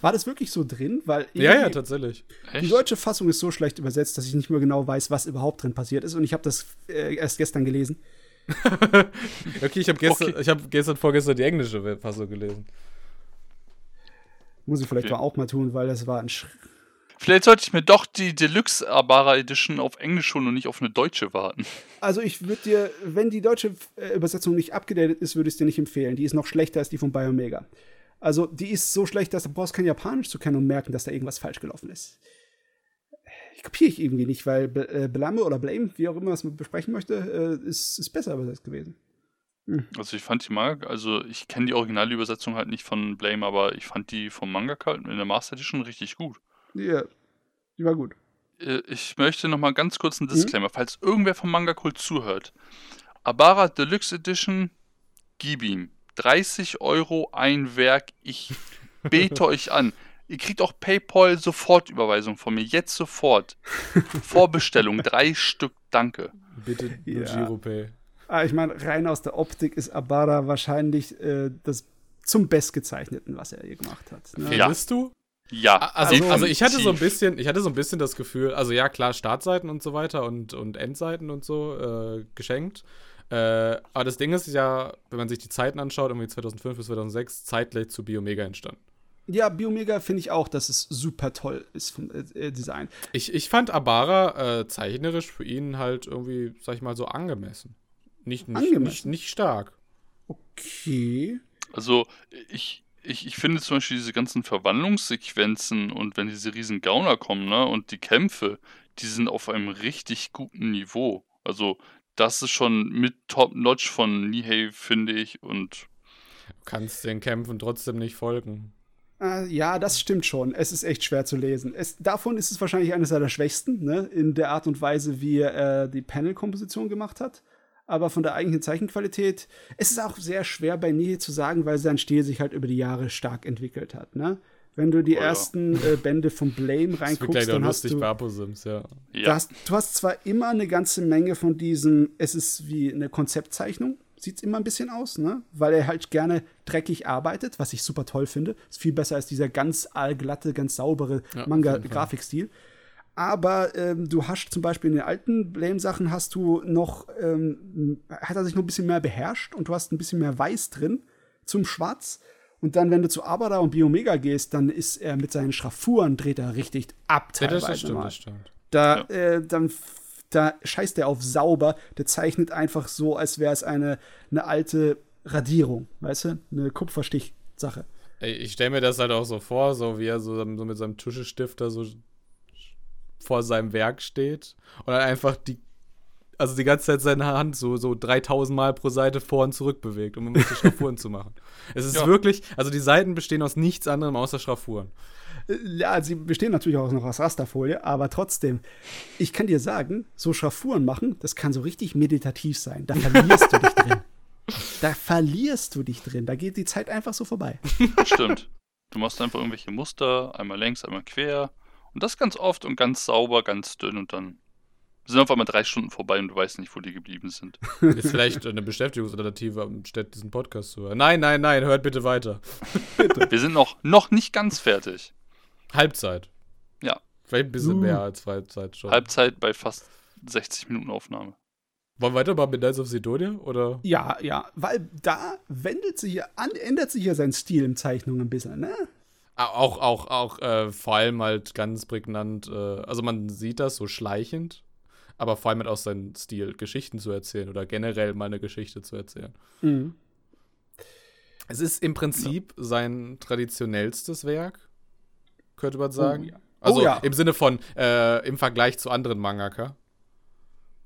War das wirklich so drin? Weil ja, ja, tatsächlich. Die deutsche Fassung ist so schlecht übersetzt, dass ich nicht mehr genau weiß, was überhaupt drin passiert ist. Und ich habe das äh, erst gestern gelesen. okay, ich habe gestern, okay. hab gestern, vorgestern die englische Fassung gelesen. Muss ich vielleicht okay. auch mal tun, weil das war ein Sch Vielleicht sollte ich mir doch die Deluxe Abara Edition auf Englisch holen und nicht auf eine deutsche warten. Also ich würde dir, wenn die deutsche äh, Übersetzung nicht abgedatet ist, würde ich es dir nicht empfehlen. Die ist noch schlechter als die von Biomega. Also die ist so schlecht, dass du brauchst kein Japanisch zu kennen und merken, dass da irgendwas falsch gelaufen ist. Ich kapiere ich irgendwie nicht, weil äh, Blame oder Blame, wie auch immer was man besprechen möchte, äh, ist, ist besser übersetzt gewesen. Hm. Also ich fand die Manga, also ich kenne die originale Übersetzung halt nicht von Blame, aber ich fand die vom Manga halt in der Master Edition richtig gut. Ja, die war gut. Äh, ich möchte noch mal ganz kurz einen mhm. Disclaimer, mhm. falls irgendwer vom Manga Kult zuhört. Abara Deluxe Edition, gib ihm. 30 Euro ein Werk, ich bete euch an. Ihr kriegt auch PayPal Sofortüberweisung von mir, jetzt sofort. Vorbestellung, drei Stück, danke. Bitte ja. Giropay. Ah, ich meine, rein aus der Optik ist Abara wahrscheinlich äh, das zum bestgezeichneten, was er hier gemacht hat. Ne? Findest du? Ja, also, also ich hatte so ein bisschen, ich hatte so ein bisschen das Gefühl, also ja klar, Startseiten und so weiter und, und Endseiten und so äh, geschenkt. Äh, aber das Ding ist ja, wenn man sich die Zeiten anschaut, irgendwie 2005 bis 2006, zeitgleich zu Biomega entstanden. Ja, Biomega finde ich auch, dass es super toll ist vom äh, Design. Ich, ich fand Abara äh, zeichnerisch für ihn halt irgendwie, sag ich mal, so angemessen. Nicht, nicht, angemessen. nicht, nicht stark. Okay. Also ich, ich, ich finde zum Beispiel diese ganzen Verwandlungssequenzen und wenn diese riesen Gauner kommen, ne, und die Kämpfe, die sind auf einem richtig guten Niveau. Also, das ist schon mit Top-Notch von Nihei, finde ich, und. Du kannst den Kämpfen trotzdem nicht folgen. Äh, ja, das stimmt schon. Es ist echt schwer zu lesen. Es, davon ist es wahrscheinlich eines seiner schwächsten, ne, in der Art und Weise, wie er äh, die Panel-Komposition gemacht hat aber von der eigentlichen Zeichenqualität, es ist auch sehr schwer bei Nihe zu sagen, weil sein Stil sich halt über die Jahre stark entwickelt hat, ne? Wenn du die oh, ersten äh, Bände von Blame reinguckst, dann hast du, Apposims, ja. Du, hast, du hast zwar immer eine ganze Menge von diesem, es ist wie eine Konzeptzeichnung, sieht es immer ein bisschen aus, ne? Weil er halt gerne dreckig arbeitet, was ich super toll finde. Ist viel besser als dieser ganz allglatte, ganz saubere ja, Manga-Grafikstil aber ähm, du hast zum Beispiel in den alten Blame-Sachen hast du noch, ähm, hat er sich noch ein bisschen mehr beherrscht und du hast ein bisschen mehr Weiß drin zum Schwarz. Und dann, wenn du zu Abada und Biomega gehst, dann ist er mit seinen Schraffuren, dreht er richtig ab teilweise ja, das stimmt, mal. Das stimmt. Da, ja. äh, dann, da scheißt er auf sauber, der zeichnet einfach so, als wäre es eine, eine alte Radierung, weißt du? Eine Kupferstich-Sache. Ich stelle mir das halt auch so vor, so wie er so, so mit seinem Tuschestifter so vor seinem Werk steht und dann einfach die, also die ganze Zeit seine Hand so, so 3000 Mal pro Seite vor und zurück bewegt, um irgendwelche Schraffuren zu machen. Es ist ja. wirklich, also die Seiten bestehen aus nichts anderem außer Schraffuren. Ja, sie bestehen natürlich auch noch aus Rasterfolie, aber trotzdem, ich kann dir sagen, so Schraffuren machen, das kann so richtig meditativ sein. Da verlierst du dich drin. Da verlierst du dich drin. Da geht die Zeit einfach so vorbei. Stimmt. Du machst einfach irgendwelche Muster, einmal längs, einmal quer. Und das ganz oft und ganz sauber, ganz dünn und dann sind auf einmal drei Stunden vorbei und du weißt nicht, wo die geblieben sind. Ist vielleicht eine Beschäftigungsalternative, statt diesen Podcast zu hören. Nein, nein, nein, hört bitte weiter. bitte. Wir sind noch, noch nicht ganz fertig. Halbzeit. Ja. Vielleicht ein bisschen uh. mehr als Halbzeit schon. Halbzeit bei fast 60 Minuten Aufnahme. Wollen wir weitermachen mit Knights of Sidonia? Oder? Ja, ja, weil da wendet sich ja, an, ändert sich ja sein Stil im Zeichnung ein bisschen, ne? Auch, auch, auch äh, vor allem halt ganz prägnant, äh, also man sieht das so schleichend, aber vor allem halt auch seinen Stil, Geschichten zu erzählen oder generell mal eine Geschichte zu erzählen. Mhm. Es ist im Prinzip ja. sein traditionellstes Werk, könnte man sagen. Oh, ja. Also oh, ja. im Sinne von äh, im Vergleich zu anderen Mangaka.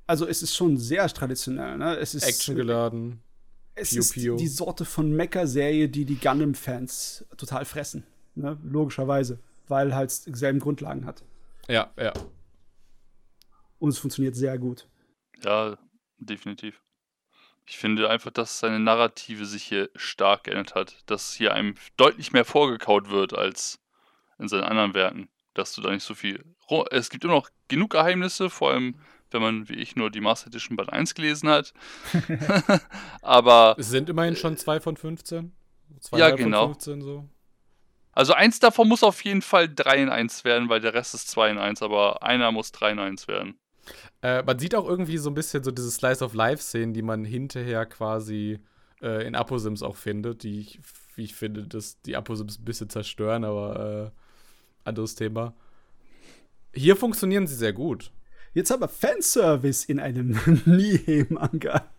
Also es ist schon sehr traditionell, ne? Es ist actiongeladen. Es Pio, ist Pio. die Sorte von Mecha-Serie, die die Gundam-Fans total fressen. Ne? Logischerweise, weil halt dieselben Grundlagen hat. Ja, ja. Und es funktioniert sehr gut. Ja, definitiv. Ich finde einfach, dass seine Narrative sich hier stark geändert hat. Dass hier einem deutlich mehr vorgekaut wird als in seinen anderen Werken. Dass du da nicht so viel. Es gibt immer noch genug Geheimnisse, vor allem wenn man wie ich nur die Master Edition Band 1 gelesen hat. Aber. Es sind immerhin schon zwei von 15. Zwei ja, genau. Von 15 so. Also eins davon muss auf jeden Fall 3 in 1 werden, weil der Rest ist 2 in 1, aber einer muss 3 in 1 werden. Äh, man sieht auch irgendwie so ein bisschen so diese Slice of Life-Szenen, die man hinterher quasi äh, in Aposims auch findet, die ich, wie ich finde, dass die Aposims ein bisschen zerstören, aber äh, anderes Thema. Hier funktionieren sie sehr gut. Jetzt haben wir Fanservice in einem Nihei-Manga.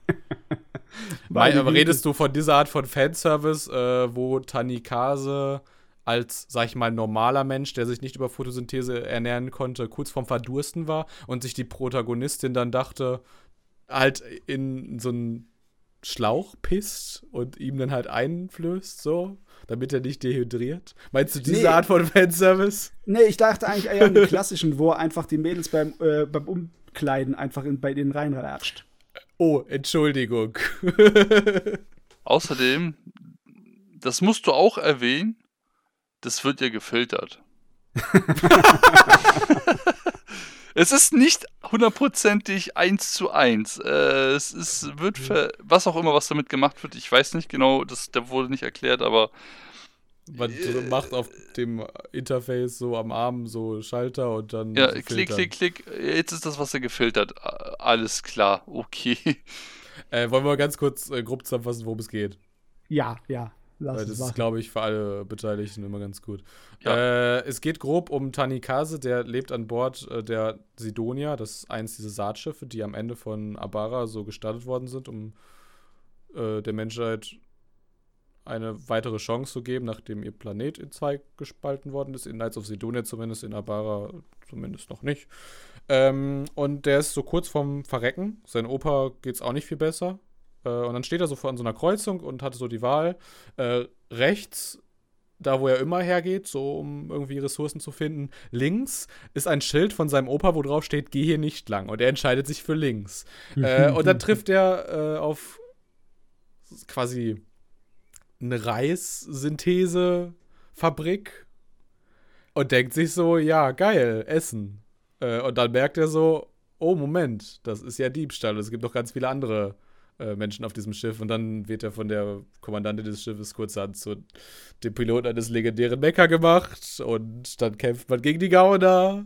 Redest du von dieser Art von Fanservice, äh, wo Tanikase als, sag ich mal, normaler Mensch, der sich nicht über Photosynthese ernähren konnte, kurz vorm Verdursten war und sich die Protagonistin dann dachte, halt in so einen Schlauch pisst und ihm dann halt einflößt, so, damit er nicht dehydriert? Meinst du diese nee. Art von Fanservice? Nee, ich dachte eigentlich eher an den klassischen, wo er einfach die Mädels beim, äh, beim Umkleiden einfach in, bei denen reinratscht. Oh, Entschuldigung. Außerdem, das musst du auch erwähnen, das wird ja gefiltert. es ist nicht hundertprozentig eins zu eins. Äh, es ist, wird für was auch immer, was damit gemacht wird, ich weiß nicht genau, das der wurde nicht erklärt, aber man äh, macht auf dem Interface so am Arm so Schalter und dann. Ja, so klick, klick, klick. Jetzt ist das Wasser gefiltert. Alles klar, okay. Äh, wollen wir ganz kurz äh, grob zusammenfassen, worum es geht? Ja, ja. Lass Weil das ist, glaube ich, für alle Beteiligten immer ganz gut. Ja. Äh, es geht grob um Tanikase, der lebt an Bord äh, der Sidonia. Das ist eins dieser Saatschiffe, die am Ende von Abara so gestartet worden sind, um äh, der Menschheit eine weitere Chance zu geben, nachdem ihr Planet in zwei gespalten worden ist. In Knights of Sidonia zumindest, in Abara zumindest noch nicht. Ähm, und der ist so kurz vorm Verrecken. Sein Opa geht es auch nicht viel besser. Äh, und dann steht er so vor an so einer Kreuzung und hatte so die Wahl. Äh, rechts, da wo er immer hergeht, so um irgendwie Ressourcen zu finden. Links ist ein Schild von seinem Opa, wo drauf steht, geh hier nicht lang. Und er entscheidet sich für links. äh, und dann trifft er äh, auf quasi eine Reissynthesefabrik und denkt sich so, ja, geil, Essen. Äh, und dann merkt er so, oh, Moment, das ist ja Diebstahl. Es gibt noch ganz viele andere äh, Menschen auf diesem Schiff. Und dann wird er von der Kommandantin des Schiffes kurzerhand zu dem Piloten eines legendären Mecha gemacht. Und dann kämpft man gegen die Gauner.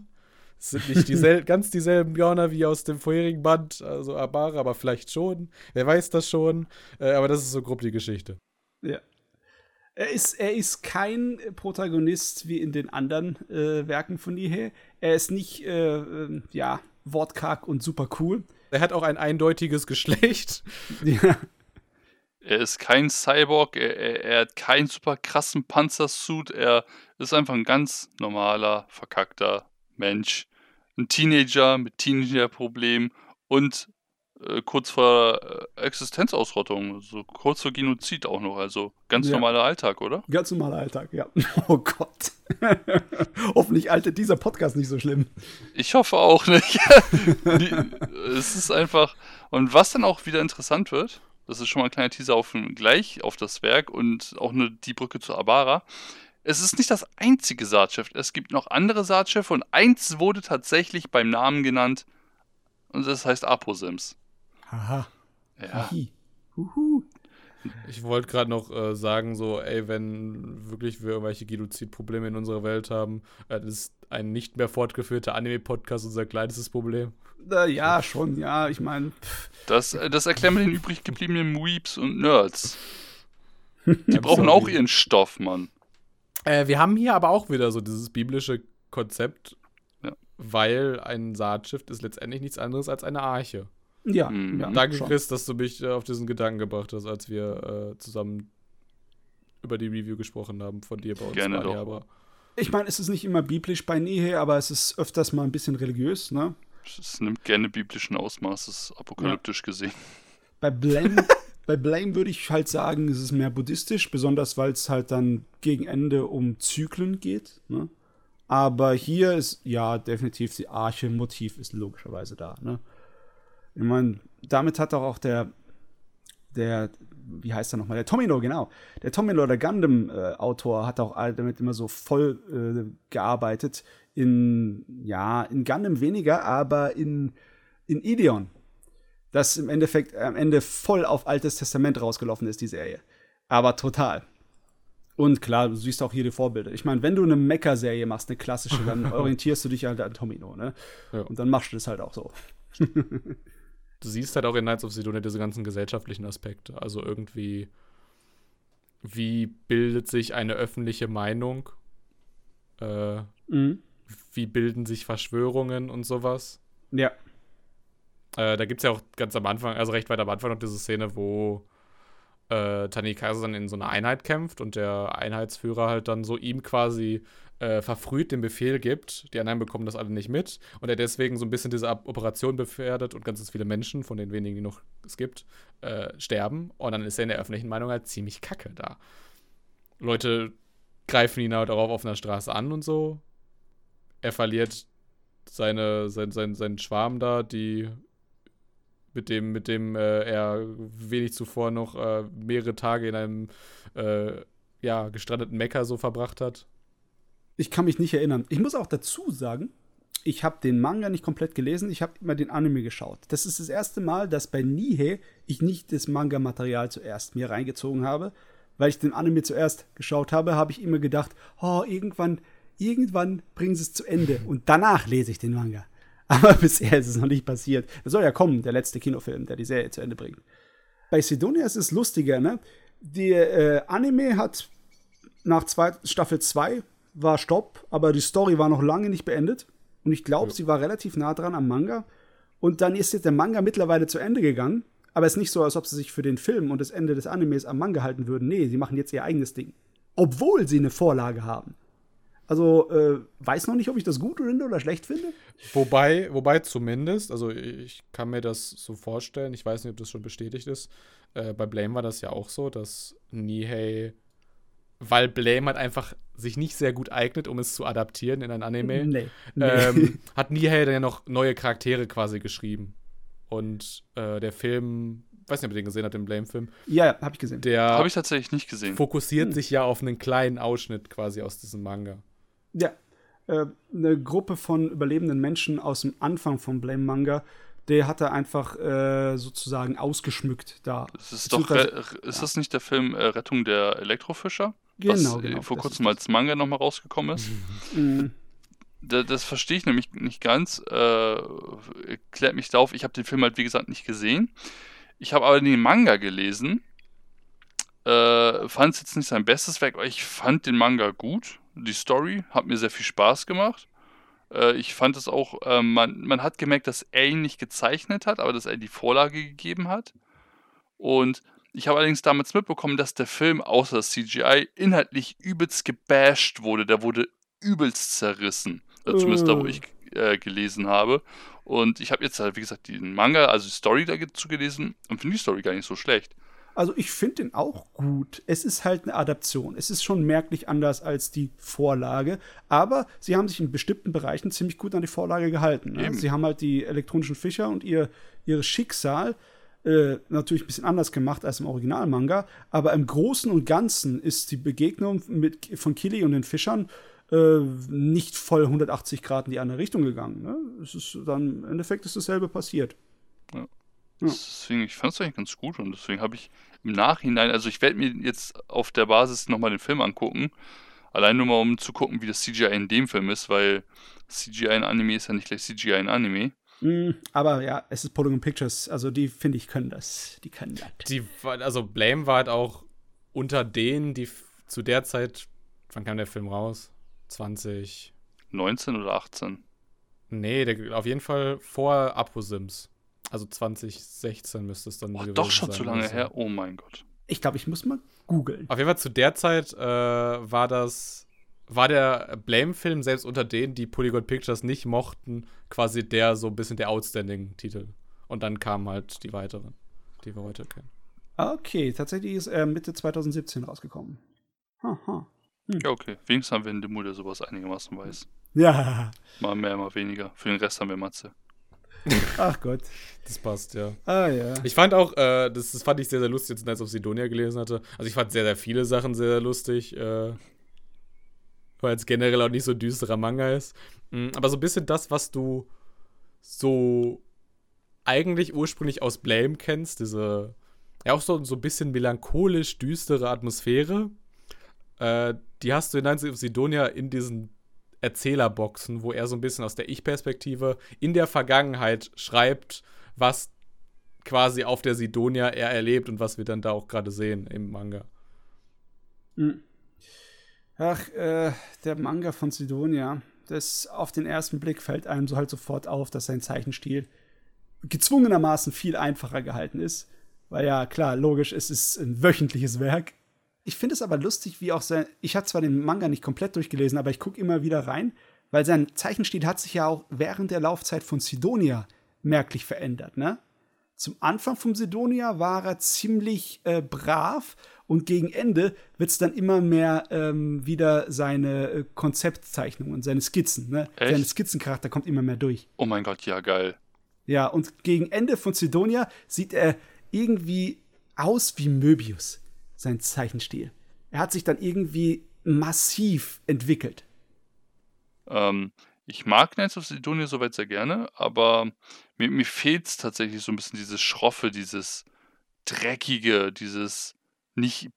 Es sind nicht diesel ganz dieselben Gauner wie aus dem vorherigen Band, also Abara, aber vielleicht schon. Wer weiß das schon. Äh, aber das ist so grob die Geschichte. Ja. Er ist, er ist kein Protagonist wie in den anderen äh, Werken von Nihei. Er ist nicht, äh, äh, ja, wortkarg und super cool. Er hat auch ein eindeutiges Geschlecht. Ja. Er ist kein Cyborg, er, er, er, hat keinen super krassen Panzersuit, er ist einfach ein ganz normaler, verkackter Mensch. Ein Teenager mit Teenager-Problemen und äh, kurz vor äh, Existenzausrottung, so kurz vor Genozid auch noch, also ganz ja. normaler Alltag, oder? Ganz normaler Alltag, ja. Oh Gott. Hoffentlich altert dieser Podcast nicht so schlimm. Ich hoffe auch nicht. es ist einfach, und was dann auch wieder interessant wird, das ist schon mal ein kleiner Teaser auf gleich auf das Werk und auch eine, die Brücke zu Abara. Es ist nicht das einzige Saatschiff. Es gibt noch andere Saatschiffe und eins wurde tatsächlich beim Namen genannt und das heißt Aposims. Haha. Ja. Ich wollte gerade noch äh, sagen, so, ey, wenn wirklich wir irgendwelche Genozidprobleme in unserer Welt haben, äh, ist ein nicht mehr fortgeführter Anime-Podcast unser kleinstes Problem. Äh, ja, schon, ja, ich meine. Das, äh, das erklären wir den übrig gebliebenen Weeps und Nerds. Die brauchen auch ihren Stoff, Mann. Äh, wir haben hier aber auch wieder so dieses biblische Konzept, ja. weil ein Saatschiff ist letztendlich nichts anderes als eine Arche. Ja, mhm. ja Danke, schon. Chris, dass du mich äh, auf diesen Gedanken gebracht hast, als wir äh, zusammen über die Review gesprochen haben von dir bei uns. Gerne doch. Aber ich meine, es ist nicht immer biblisch bei Nehe, aber es ist öfters mal ein bisschen religiös, ne? Es nimmt gerne biblischen Ausmaßes, apokalyptisch ja. gesehen. Bei Blame, bei Blame würde ich halt sagen, es ist mehr buddhistisch, besonders weil es halt dann gegen Ende um Zyklen geht, ne? Aber hier ist, ja, definitiv die Arche-Motiv ist logischerweise da, ne? Ich meine, damit hat doch auch der, der, wie heißt er nochmal, der Tomino, genau. Der Tomino, der Gundam-Autor, hat auch damit immer so voll äh, gearbeitet. In, ja, in Gundam weniger, aber in, in Ideon. Das im Endeffekt am Ende voll auf Altes Testament rausgelaufen ist, die Serie. Aber total. Und klar, du siehst auch hier die Vorbilder. Ich meine, wenn du eine Mecha-Serie machst, eine klassische, dann orientierst du dich halt an Tomino, ne? Ja. Und dann machst du das halt auch so. du siehst halt auch in Knights of Sidonia diese ganzen gesellschaftlichen Aspekte. Also irgendwie, wie bildet sich eine öffentliche Meinung? Äh, mhm. wie bilden sich Verschwörungen und sowas. Ja. Äh, da gibt es ja auch ganz am Anfang, also recht weit am Anfang noch diese Szene, wo äh, Tani Kaiser dann in so einer Einheit kämpft und der Einheitsführer halt dann so ihm quasi äh, verfrüht den Befehl gibt. Die anderen bekommen das alle nicht mit und er deswegen so ein bisschen diese Operation befährdet und ganz viele Menschen, von den wenigen, die noch es gibt, äh, sterben. Und dann ist er in der öffentlichen Meinung halt ziemlich kacke da. Leute greifen ihn halt auch auf einer Straße an und so. Er verliert seine, sein, sein, seinen Schwarm da, die mit dem, mit dem äh, er wenig zuvor noch äh, mehrere Tage in einem äh, ja, gestrandeten Mecker so verbracht hat. Ich kann mich nicht erinnern. Ich muss auch dazu sagen, ich habe den Manga nicht komplett gelesen, ich habe immer den Anime geschaut. Das ist das erste Mal, dass bei Nihei ich nicht das Manga-Material zuerst mir reingezogen habe. Weil ich den Anime zuerst geschaut habe, habe ich immer gedacht, oh, irgendwann, irgendwann bringen sie es zu Ende und danach lese ich den Manga. Aber bisher ist es noch nicht passiert. Das soll ja kommen, der letzte Kinofilm, der die Serie zu Ende bringt. Bei Sidonia ist es lustiger, ne? Der äh, Anime hat nach zwei, Staffel 2 war Stopp, aber die Story war noch lange nicht beendet. Und ich glaube, ja. sie war relativ nah dran am Manga. Und dann ist jetzt der Manga mittlerweile zu Ende gegangen. Aber es ist nicht so, als ob sie sich für den Film und das Ende des Animes am Manga halten würden. Nee, sie machen jetzt ihr eigenes Ding. Obwohl sie eine Vorlage haben. Also, äh, weiß noch nicht, ob ich das gut finde oder schlecht finde. Wobei, wobei zumindest, also ich kann mir das so vorstellen, ich weiß nicht, ob das schon bestätigt ist. Äh, bei Blame war das ja auch so, dass Nihei weil Blame halt einfach sich nicht sehr gut eignet, um es zu adaptieren in ein Anime. Nee. nee. Ähm, hat Nihei dann ja noch neue Charaktere quasi geschrieben. Und äh, der Film, weiß nicht, ob ihr den gesehen habt, den Blame-Film. Ja, ja, hab ich gesehen. Der habe ich tatsächlich nicht gesehen. Fokussiert hm. sich ja auf einen kleinen Ausschnitt quasi aus diesem Manga. Ja, äh, eine Gruppe von überlebenden Menschen aus dem Anfang vom Blame-Manga der hat er einfach äh, sozusagen ausgeschmückt da. Das ist doch, ist das nicht der Film äh, Rettung der Elektrofischer? Genau, was genau. vor kurzem als Manga nochmal rausgekommen ist. Mhm. Das, das verstehe ich nämlich nicht ganz. Äh, klärt mich darauf. Ich habe den Film halt, wie gesagt, nicht gesehen. Ich habe aber den Manga gelesen. Äh, fand es jetzt nicht sein bestes Werk, aber ich fand den Manga gut. Die Story hat mir sehr viel Spaß gemacht. Äh, ich fand es auch, äh, man, man hat gemerkt, dass er ihn nicht gezeichnet hat, aber dass er die Vorlage gegeben hat. Und ich habe allerdings damals mitbekommen, dass der Film außer das CGI inhaltlich übelst gebasht wurde. Der wurde übelst zerrissen. Äh, zumindest da, wo ich äh, gelesen habe. Und ich habe jetzt halt, wie gesagt, den Manga, also die Story dazu gelesen und finde die Story gar nicht so schlecht. Also ich finde den auch gut. Es ist halt eine Adaption. Es ist schon merklich anders als die Vorlage. Aber sie haben sich in bestimmten Bereichen ziemlich gut an die Vorlage gehalten. Ne? Sie haben halt die elektronischen Fischer und ihr, ihr Schicksal äh, natürlich ein bisschen anders gemacht als im Originalmanga. Aber im Großen und Ganzen ist die Begegnung mit, von Kili und den Fischern äh, nicht voll 180 Grad in die andere Richtung gegangen. Ne? Es ist dann, im Endeffekt ist dasselbe passiert. Ja. Deswegen, ich fand es eigentlich ganz gut und deswegen habe ich im Nachhinein, also ich werde mir jetzt auf der Basis nochmal den Film angucken. Allein nur mal, um zu gucken, wie das CGI in dem Film ist, weil CGI in Anime ist ja nicht gleich CGI in Anime. Mm, aber ja, es ist Polygon Pictures, also die finde ich können das. Die können das. Die, also Blame war halt auch unter denen, die zu der Zeit, wann kam der Film raus? 20. 19 oder 18? Nee, der, auf jeden Fall vor Aposims. Also 2016 müsste es dann oh, Doch schon sein, zu lange also. her. Oh mein Gott. Ich glaube, ich muss mal googeln. Auf jeden Fall zu der Zeit äh, war das war der Blame-Film selbst unter denen, die Polygon Pictures nicht mochten, quasi der so ein bisschen der Outstanding-Titel. Und dann kamen halt die weiteren, die wir heute kennen. Okay, tatsächlich ist er Mitte 2017 rausgekommen. Haha. Hm. Ja, okay. Wenigstens haben wir einen Demo, der sowas einigermaßen weiß. Ja. Mal mehr, mal weniger. Für den Rest haben wir Matze. Ach Gott. Das passt, ja. Ah, ja. Ich fand auch, äh, das, das, fand ich sehr, sehr lustig, jetzt als ich auf Sidonia gelesen hatte. Also ich fand sehr, sehr viele Sachen sehr, sehr lustig, äh, weil es generell auch nicht so düsterer Manga ist. Mhm, aber so ein bisschen das, was du so eigentlich ursprünglich aus Blame kennst, diese, ja auch so, so ein bisschen melancholisch düstere Atmosphäre, äh, die hast du in Nights of Sidonia in diesen Erzählerboxen, wo er so ein bisschen aus der Ich-Perspektive in der Vergangenheit schreibt, was quasi auf der Sidonia er erlebt und was wir dann da auch gerade sehen im Manga. Hm. Ach, äh, der Manga von Sidonia. das auf den ersten Blick fällt einem so halt sofort auf, dass sein Zeichenstil gezwungenermaßen viel einfacher gehalten ist. Weil ja, klar, logisch, es ist ein wöchentliches Werk. Ich finde es aber lustig, wie auch sein. Ich habe zwar den Manga nicht komplett durchgelesen, aber ich gucke immer wieder rein, weil sein Zeichenstil hat sich ja auch während der Laufzeit von Sidonia merklich verändert, ne? Zum Anfang von Sidonia war er ziemlich äh, brav und gegen Ende wird es dann immer mehr ähm, wieder seine äh, Konzeptzeichnungen, seine Skizzen. Ne? Echt? Seine Skizzencharakter kommt immer mehr durch. Oh mein Gott, ja, geil. Ja, und gegen Ende von Sidonia sieht er irgendwie aus wie Möbius, sein Zeichenstil. Er hat sich dann irgendwie massiv entwickelt. Ähm, ich mag Knights of Sidonia soweit sehr gerne, aber mir, mir fehlt es tatsächlich so ein bisschen dieses Schroffe, dieses Dreckige, dieses nicht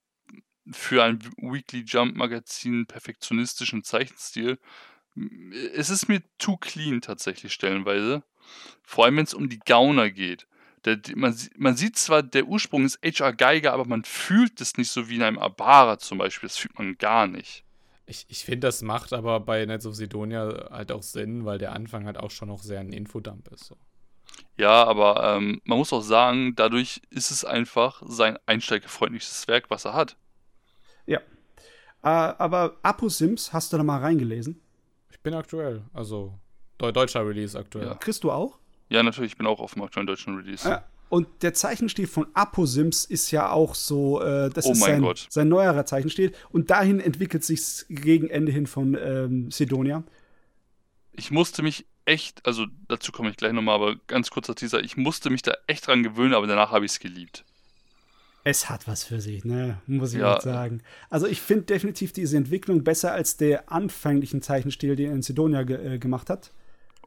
für ein Weekly Jump Magazin perfektionistischen Zeichenstil. Es ist mir zu clean tatsächlich stellenweise. Vor allem, wenn es um die Gauner geht. Der, man, man sieht zwar, der Ursprung ist HR Geiger, aber man fühlt es nicht so wie in einem Abara zum Beispiel. Das fühlt man gar nicht. Ich, ich finde, das macht aber bei Knights of Sidonia halt auch Sinn, weil der Anfang halt auch schon noch sehr ein Infodump ist. So. Ja, aber ähm, man muss auch sagen, dadurch ist es einfach sein einsteigerfreundlichstes Werk, was er hat. Ja. Äh, aber Apo Sims, hast du da mal reingelesen? Ich bin aktuell, also deu deutscher Release aktuell. Ja. Kriegst du auch? Ja, natürlich, ich bin auch auf dem aktuellen deutschen Release. Ja. Und der Zeichenstil von Apo Sims ist ja auch so, äh, das Oh ist sein, sein neuerer Zeichenstil. Und dahin entwickelt sich gegen Ende hin von ähm, Sidonia. Ich musste mich echt, also dazu komme ich gleich nochmal, aber ganz kurzer Teaser, ich musste mich da echt dran gewöhnen, aber danach habe ich es geliebt. Es hat was für sich, ne? Muss ich Ja. sagen. Also ich finde definitiv diese Entwicklung besser als der anfänglichen Zeichenstil, den er in Sidonia ge äh, gemacht hat.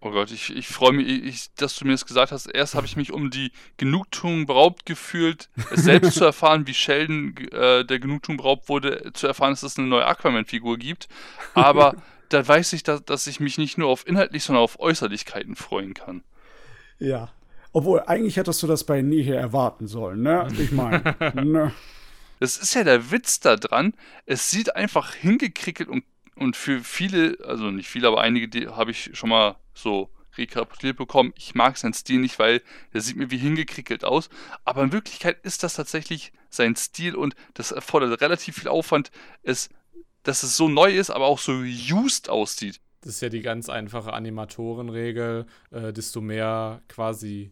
Oh Gott, ich, ich freue mich, ich, dass du mir das gesagt hast. Erst habe ich mich um die Genugtuung beraubt gefühlt, es selbst zu erfahren, wie Sheldon äh, der Genugtuung beraubt wurde, zu erfahren, dass es eine neue Aquaman-Figur gibt. Aber da weiß ich, dass, dass ich mich nicht nur auf inhaltlich, sondern auf Äußerlichkeiten freuen kann. Ja. Obwohl, eigentlich hättest du das bei Nihe erwarten sollen, ne? Ich meine, ne? Das ist ja der Witz da dran. Es sieht einfach hingekrickelt und, und für viele, also nicht viele, aber einige, die habe ich schon mal so rekapituliert bekommen. Ich mag seinen Stil nicht, weil der sieht mir wie hingekrickelt aus. Aber in Wirklichkeit ist das tatsächlich sein Stil und das erfordert relativ viel Aufwand, es, dass es so neu ist, aber auch so used aussieht. Das ist ja die ganz einfache Animatorenregel. Äh, desto mehr quasi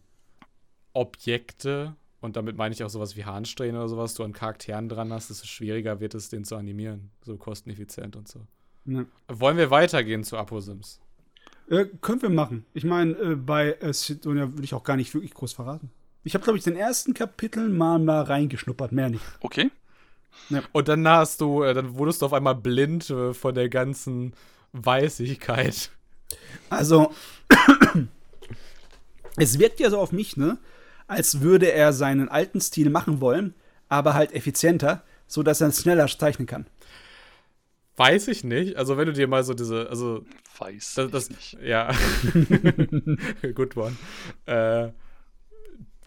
Objekte, und damit meine ich auch sowas wie Harnsträhnen oder sowas, du an Charakteren dran hast, desto schwieriger wird es, den zu animieren. So kosteneffizient und so. ne. Wollen wir weitergehen zu Aposims? Äh, können wir machen. Ich meine, äh, bei äh, Sidonia würde ich auch gar nicht wirklich groß verraten. Ich habe, glaube ich, den ersten Kapitel mal, mal reingeschnuppert, mehr nicht. Okay? Und dann hast du, äh, dann wurdest du auf einmal blind äh, von der ganzen Weißigkeit. Also, es wirkt ja so auf mich, ne? Als würde er seinen alten Stil machen wollen, aber halt effizienter, so dass er schneller zeichnen kann. Weiß ich nicht. Also, wenn du dir mal so diese, also Weiß Das, ich das, nicht. ja. Good one. Äh,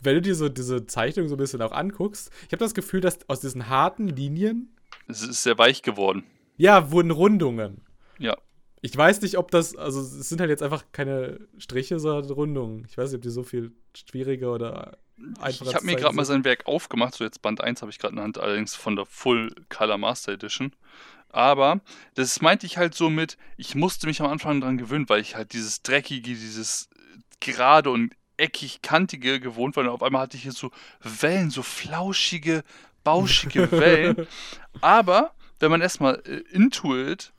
wenn du dir so diese Zeichnung so ein bisschen auch anguckst, ich habe das Gefühl, dass aus diesen harten Linien, Es ist sehr weich geworden. ja, wurden Rundungen. Ja. Ich weiß nicht, ob das, also es sind halt jetzt einfach keine Striche, sondern Rundungen. Ich weiß nicht, ob die so viel schwieriger oder einfacher Ich habe mir gerade mal sein Werk aufgemacht, so jetzt Band 1 habe ich gerade in der Hand, allerdings von der Full Color Master Edition. Aber das meinte ich halt so mit, ich musste mich am Anfang dran gewöhnen, weil ich halt dieses Dreckige, dieses gerade und eckig kantige gewohnt war. Und auf einmal hatte ich hier so Wellen, so flauschige, bauschige Wellen. Aber wenn man erstmal äh, into it,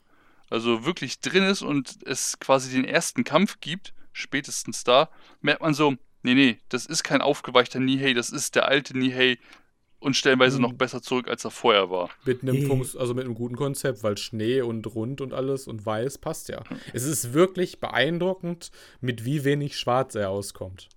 also wirklich drin ist und es quasi den ersten Kampf gibt, spätestens da, merkt man so, nee, nee, das ist kein aufgeweichter Nihei, das ist der alte Nihei und stellenweise Mhm. noch besser zurück, als er vorher war. Mit einem. Funks also mit einem guten Konzept, weil Schnee und rund und alles und weiß passt ja. Es ist wirklich beeindruckend, mit wie wenig Schwarz er auskommt.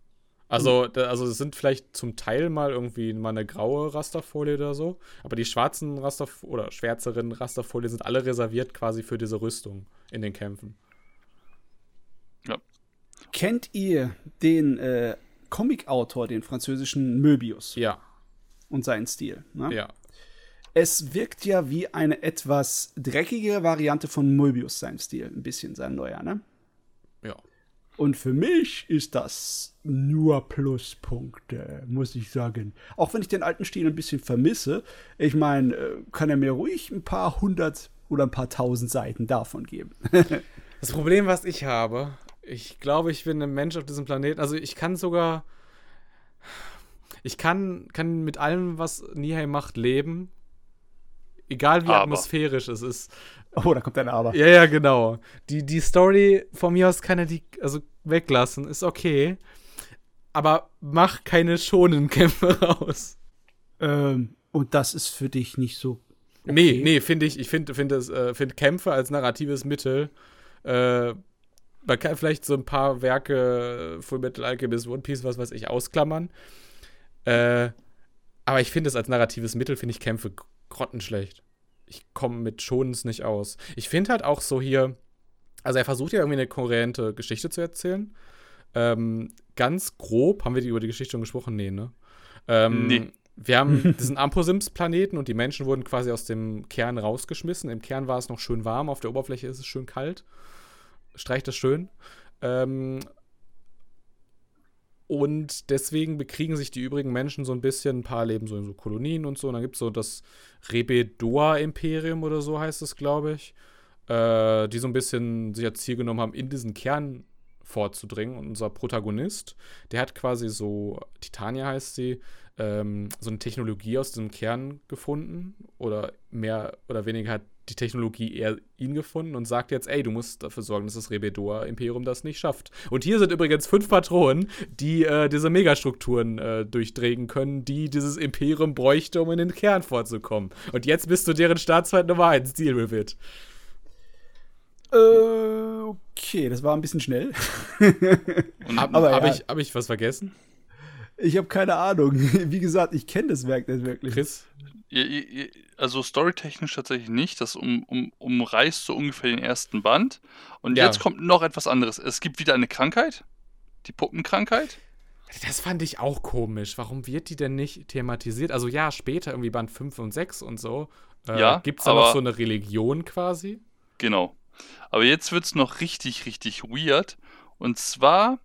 Also, da, also es sind vielleicht zum Teil mal irgendwie mal eine graue Rasterfolie oder so, aber die schwarzen Raster oder schwärzeren Rasterfolien sind alle reserviert quasi für diese Rüstung in den Kämpfen. Kennt ihr den äh, Comic-Autor, den französischen Möbius Ja, und seinen Stil? Ne? ja. Es wirkt ja wie eine etwas dreckigere Variante von Möbius, sein Stil. Ein bisschen sein neuer, ne? Ja. Und für mich ist das nur Pluspunkte, muss ich sagen. Auch wenn ich den alten Stil ein bisschen vermisse. Ich meine, äh, kann er mir ruhig ein paar hundert oder ein paar tausend Seiten davon geben. das Problem, was ich habe, ich glaube, ich bin ein Mensch auf diesem Planeten. Also ich kann sogar. Ich kann, kann mit allem, was Nihei macht, leben. Egal wie aber. atmosphärisch es ist. Oh, da kommt ein Aber. Ja, ja, genau. Die, die Story von mir aus kann er die also weglassen, ist okay. Aber mach keine schonen Kämpfe raus. Ähm, und das ist für dich nicht so. Okay. Nee, nee, finde ich, ich finde find äh, find Kämpfe als narratives Mittel. Äh, man kann vielleicht so ein paar Werke, Full Metal Alchemist, One Piece, was weiß ich, ausklammern. Äh, aber ich finde es als narratives Mittel, finde ich Kämpfe grottenschlecht ich komme mit Schonens nicht aus. Ich finde halt auch so hier, also er versucht ja irgendwie eine kohärente Geschichte zu erzählen. Ähm, ganz grob, haben wir die über die Geschichte schon gesprochen? Nee, ne? Ähm, nee. Wir haben diesen Amposims-Planeten und die Menschen wurden quasi aus dem Kern rausgeschmissen. Im Kern war es noch schön warm, auf der Oberfläche ist es schön kalt. Streicht das schön. Ähm, und deswegen bekriegen sich die übrigen Menschen so ein bisschen, ein paar leben so in so Kolonien und so. Und dann gibt es so das Rebedoa-Imperium oder so heißt es, glaube ich, äh, die so ein bisschen sich als Ziel genommen haben, in diesen Kern vorzudringen. Und unser Protagonist, der hat quasi so, Titania heißt sie, ähm, so eine Technologie aus diesem Kern gefunden oder mehr oder weniger hat die Technologie eher ihn gefunden und sagt jetzt, ey, du musst dafür sorgen, dass das Rebedoa-Imperium das nicht schafft. Und hier sind übrigens fünf Patronen, die äh, diese Megastrukturen äh, durchdrehen können, die dieses Imperium bräuchte, um in den Kern vorzukommen. Und jetzt bist du deren Staatsfeind Nummer 1. Deal with it. Äh, okay, das war ein bisschen schnell. Aber habe ja. ich, hab ich was vergessen? Ich habe keine Ahnung. Wie gesagt, ich kenne das Werk nicht wirklich. Chris? Also storytechnisch tatsächlich nicht. Das um, um, umreißt so ungefähr den ersten Band. Und ja. jetzt kommt noch etwas anderes. Es gibt wieder eine Krankheit. Die Puppenkrankheit. Das fand ich auch komisch. Warum wird die denn nicht thematisiert? Also ja, später irgendwie Band 5 und 6 und so. Äh, ja, Gibt es da noch so eine Religion quasi? Genau. Aber jetzt wird es noch richtig, richtig weird. Und zwar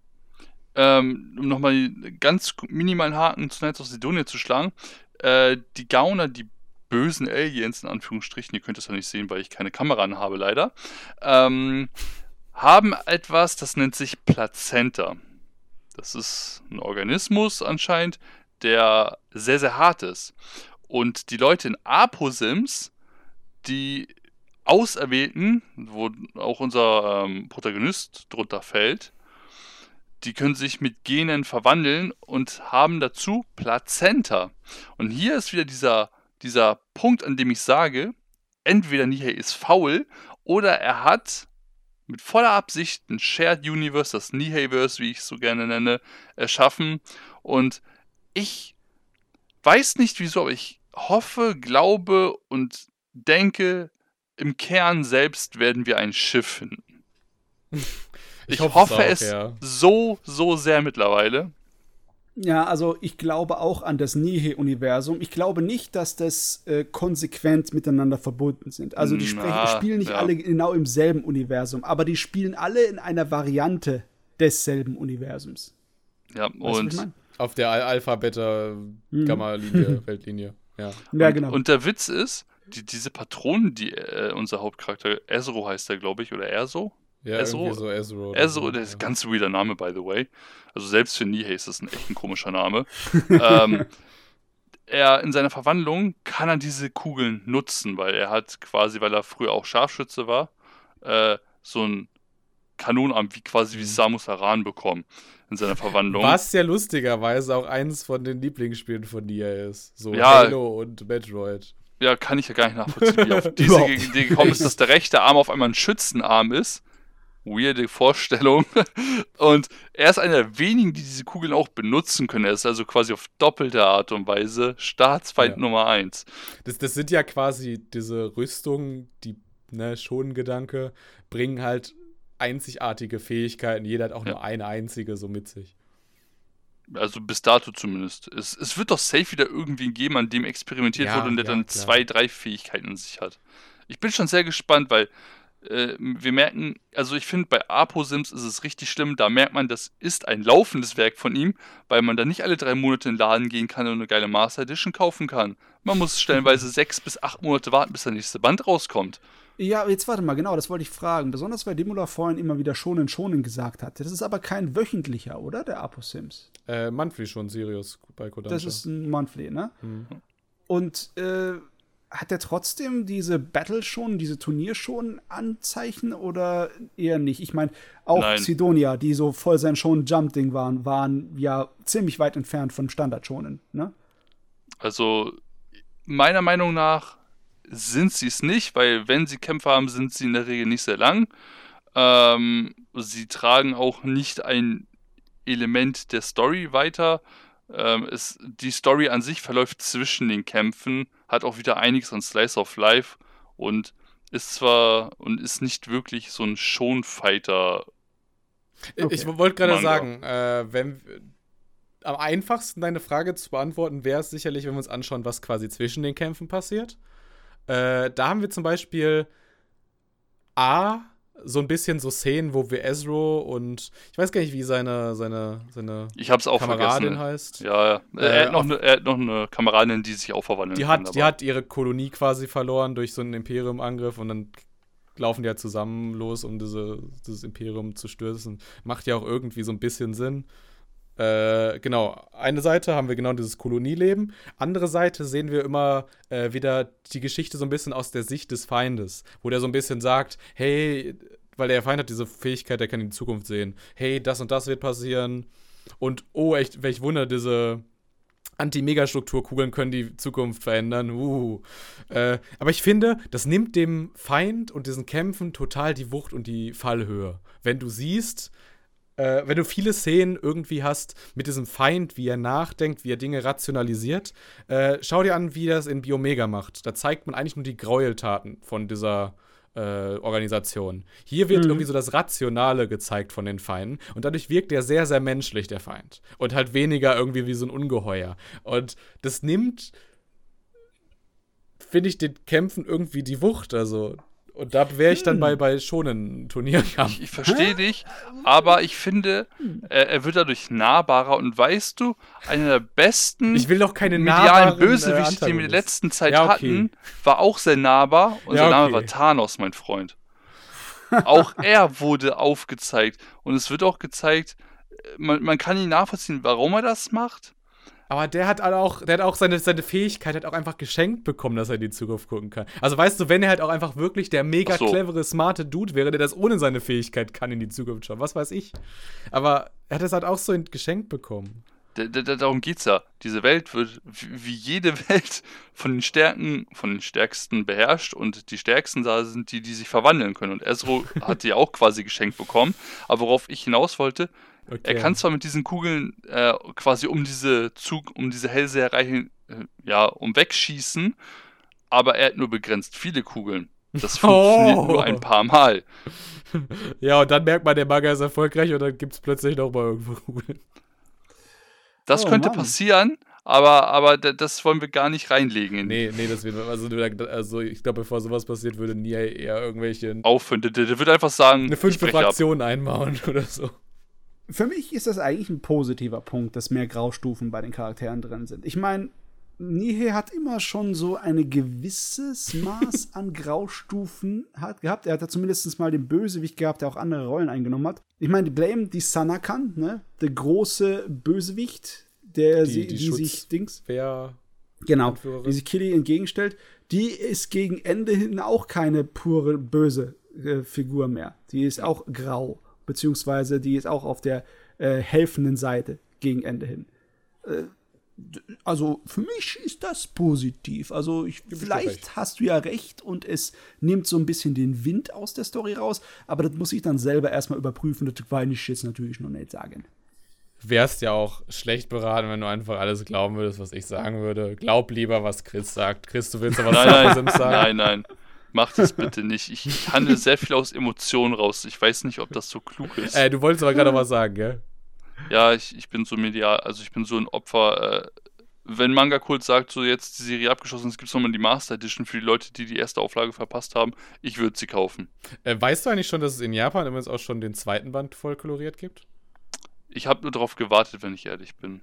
ähm, um nochmal ganz minimalen Haken zu Knights of Sidonia zu schlagen, äh, die Gauner, die bösen Aliens, in Anführungsstrichen, ihr könnt das ja nicht sehen, weil ich keine Kamera habe, leider, ähm, haben etwas, das nennt sich Plazenta. Das ist ein Organismus anscheinend, der sehr, sehr hart ist. Und die Leute in Aposims, die Auserwählten, wo auch unser ähm, Protagonist drunter fällt, die können sich mit Genen verwandeln und haben dazu Plazenta. Und hier ist wieder dieser, dieser Punkt, an dem ich sage, entweder Nihei ist faul oder er hat mit voller Absicht ein Shared Universe, das Niheiverse, wie ich es so gerne nenne, erschaffen. Und ich weiß nicht wieso, aber ich hoffe, glaube und denke, im Kern selbst werden wir ein Schiff finden. Ich, ich hoffe es, auch, es ja. so, so sehr mittlerweile. Ja, also ich glaube auch an das Nihe-Universum. Ich glaube nicht, dass das äh, konsequent miteinander verbunden sind. Also die Na, spielen nicht ja. alle genau im selben Universum, aber die spielen alle in einer Variante desselben Universums. Ja, weißt und auf der Alpha, Beta, mhm. Gamma-Linie, Weltlinie. Ja. ja, und, genau. Und der Witz ist, die, diese Patronen, die äh, unser Hauptcharakter, Ezro heißt er, glaube ich, oder Erso, ja, Ezro, so Ezro. Ezro, das ist ein ganz weirder Name, by the way. Also selbst für Nihei ist das ein echt ein komischer Name. ähm, er in seiner Verwandlung kann er diese Kugeln nutzen, weil er hat quasi, weil er früher auch Scharfschütze war, äh, so ein Kanonenarm wie quasi wie mhm. Samus Aran bekommen in seiner Verwandlung. Was ja lustigerweise auch eines von den Lieblingsspielen von Nia ist. So ja, Halo und Metroid. Ja, kann ich ja gar nicht nachvollziehen, wie auf diese Idee gekommen ist, dass der rechte Arm auf einmal ein Schützenarm ist weirde Vorstellung. Und er ist einer der wenigen, die diese Kugeln auch benutzen können. Er ist also quasi auf doppelte Art und Weise Staatsfeind ja. Nummer eins. Das, das sind ja quasi diese Rüstungen, die, ne, schon Gedanke, bringen halt einzigartige Fähigkeiten. Jeder hat auch ja. nur eine einzige so mit sich. Also bis dato zumindest. Es, es wird doch safe wieder irgendwen geben, an dem experimentiert Ja, wurde und der ja, dann klar. zwei, drei Fähigkeiten in sich hat. Ich bin schon sehr gespannt, weil äh, wir merken, also ich finde, bei Apo-Sims ist es richtig schlimm, da merkt man, das ist ein laufendes Werk von ihm, weil man da nicht alle drei Monate in den Laden gehen kann und eine geile Master Edition kaufen kann. Man muss stellenweise sechs bis acht Monate warten, bis der nächste Band rauskommt. Ja, jetzt warte mal, genau, das wollte ich fragen. Besonders weil Dimula vorhin immer wieder schonen, schonen gesagt hat. Das ist aber kein wöchentlicher, oder? Der Apo Sims. Äh, Monthly schon, Sirius bei Kodansha. Das ist ein Monthly, ne? Und äh, hat er trotzdem diese Battle schon, diese Turnier schon Anzeichen oder eher nicht? Ich meine, auch Nein. Sidonia, die so voll sein schon Jump-Ding waren, waren ja ziemlich weit entfernt von Standard schonen, ne? Also meiner Meinung nach sind sie es nicht, weil wenn sie Kämpfe haben, sind sie in der Regel nicht sehr lang. Ähm, sie tragen auch nicht ein Element der Story weiter. Ähm, es, die Story an sich verläuft zwischen den Kämpfen, hat auch wieder einiges an Slice of Life und ist zwar und ist nicht wirklich so ein Schon-Fighter. Ich Okay. wollte gerade sagen, äh, wenn am einfachsten deine Frage zu beantworten wäre es sicherlich, wenn wir uns anschauen, was quasi zwischen den Kämpfen passiert. Äh, da haben wir zum Beispiel A, so ein bisschen so Szenen, wo wir Ezro und ich weiß gar nicht, wie seine, seine, seine Ich hab's auch Kameradin vergessen. heißt. Ja, ja. Äh, er, hat noch eine, er hat noch eine Kameradin, die sich auch verwandeln Die kann. hat, die aber- hat ihre Kolonie quasi verloren durch so einen Imperium-Angriff und dann laufen die halt zusammen los, um diese, dieses Imperium zu stürzen. Macht ja auch irgendwie so ein bisschen Sinn. Äh, genau, eine Seite haben wir genau dieses Kolonieleben. Andere Seite sehen wir immer äh, wieder die Geschichte so ein bisschen aus der Sicht des Feindes, wo der so ein bisschen sagt, hey, weil der Feind hat diese Fähigkeit, der kann in die Zukunft sehen. Hey, das und das wird passieren. Und oh, echt, welch Wunder, diese Anti-Megastrukturkugeln können die Zukunft verändern. Uh. Äh, aber ich finde, das nimmt dem Feind und diesen Kämpfen total die Wucht und die Fallhöhe. Wenn du siehst, äh, wenn du viele Szenen irgendwie hast mit diesem Feind, wie er nachdenkt, wie er Dinge rationalisiert, äh, schau dir an, wie er das in Biomega macht. Da zeigt man eigentlich nur die Gräueltaten von dieser äh, Organisation. Hier wird Mhm. irgendwie so das Rationale gezeigt von den Feinden und dadurch wirkt er sehr, sehr menschlich, der Feind. Und halt weniger irgendwie wie so ein Ungeheuer. Und das nimmt, finde ich, den Kämpfen irgendwie die Wucht. Also. Und da wäre ich dann bei, bei schonen Turnierkampf. Ich, ich verstehe dich, aber ich finde, er, er wird dadurch nahbarer und weißt du, einer der besten Ich will doch keine medialen nahbaren, Bösewichte, äh, die wir in der letzten Zeit Ja, okay. hatten, war auch sehr nahbar und Ja, sein Name okay. war Thanos, mein Freund. Auch er wurde aufgezeigt und es wird auch gezeigt, äh, man, man kann ihn nachvollziehen, warum er das macht. Aber der hat halt auch, der hat auch seine, seine Fähigkeit hat auch einfach geschenkt bekommen, dass er in die Zukunft gucken kann. Also weißt du, wenn er halt auch einfach wirklich der mega so. clevere, smarte Dude wäre, der das ohne seine Fähigkeit kann in die Zukunft schauen, was weiß ich. Aber er hat es halt auch so geschenkt bekommen. D darum geht's ja. Diese Welt wird wie wie jede Welt von den Stärken, von den Stärksten beherrscht und die Stärksten da sind die, die sich verwandeln können. Und Ezro hat die auch quasi geschenkt bekommen. Aber worauf ich hinaus wollte, Okay. er kann zwar mit diesen Kugeln äh, quasi um diese Zug, um diese Hellseherei hin, äh, ja, um wegschießen, aber er hat nur begrenzt viele Kugeln. Das funktioniert Oh. nur ein paar Mal. Ja, und dann merkt man, der Manga ist erfolgreich und dann gibt es plötzlich noch mal irgendwo Kugeln. Das Oh, könnte Mann. passieren, aber, aber das wollen wir gar nicht reinlegen. In Nee, nee, das wird, also, also ich glaube, bevor sowas passiert, würde nie eher irgendwelche Aufhören. Der, der, wird einfach sagen, eine fünfte breche ab. Fraktion einbauen oder so. Für mich ist das eigentlich ein positiver Punkt, dass mehr Graustufen bei den Charakteren drin sind. Ich meine, Nihei hat immer schon so ein gewisses Maß an Graustufen hat, gehabt. Er hat ja zumindest mal den Bösewicht gehabt, der auch andere Rollen eingenommen hat. Ich meine, die Blame, die Sanakan, ne? Der große Bösewicht, der Die- sie, die die, sich Dings. Genau, die sich Killy entgegenstellt, die ist gegen Ende hin auch keine pure böse äh, Figur mehr. Die ist auch grau, beziehungsweise die ist auch auf der äh, helfenden Seite gegen Ende hin. Äh, also für mich ist das positiv. Also ich, vielleicht hast du ja recht und es nimmt so ein bisschen den Wind aus der Story raus, aber das muss ich dann selber erstmal überprüfen. Das kann ich jetzt natürlich noch nicht sagen. wärst ja auch schlecht beraten, wenn du einfach alles glauben würdest, was ich sagen würde. Glaub lieber, was Chris sagt. Chris, du willst doch was Nein, nein, Sims sagen? nein, nein. Mach das bitte nicht. Ich, ich handle sehr viel aus Emotionen raus. Ich weiß nicht, ob das so klug ist. Äh, du wolltest aber gerade was sagen, gell? Ja, ich, ich bin so medial, also ich bin so ein Opfer. Äh, wenn Manga Kult sagt, so jetzt die Serie abgeschlossen ist, gibt es nochmal die Master Edition für die Leute, die die erste Auflage verpasst haben. Ich würde sie kaufen. Äh, weißt du eigentlich schon, dass es in Japan übrigens auch schon den zweiten Band voll koloriert gibt? Ich habe nur darauf gewartet, wenn ich ehrlich bin.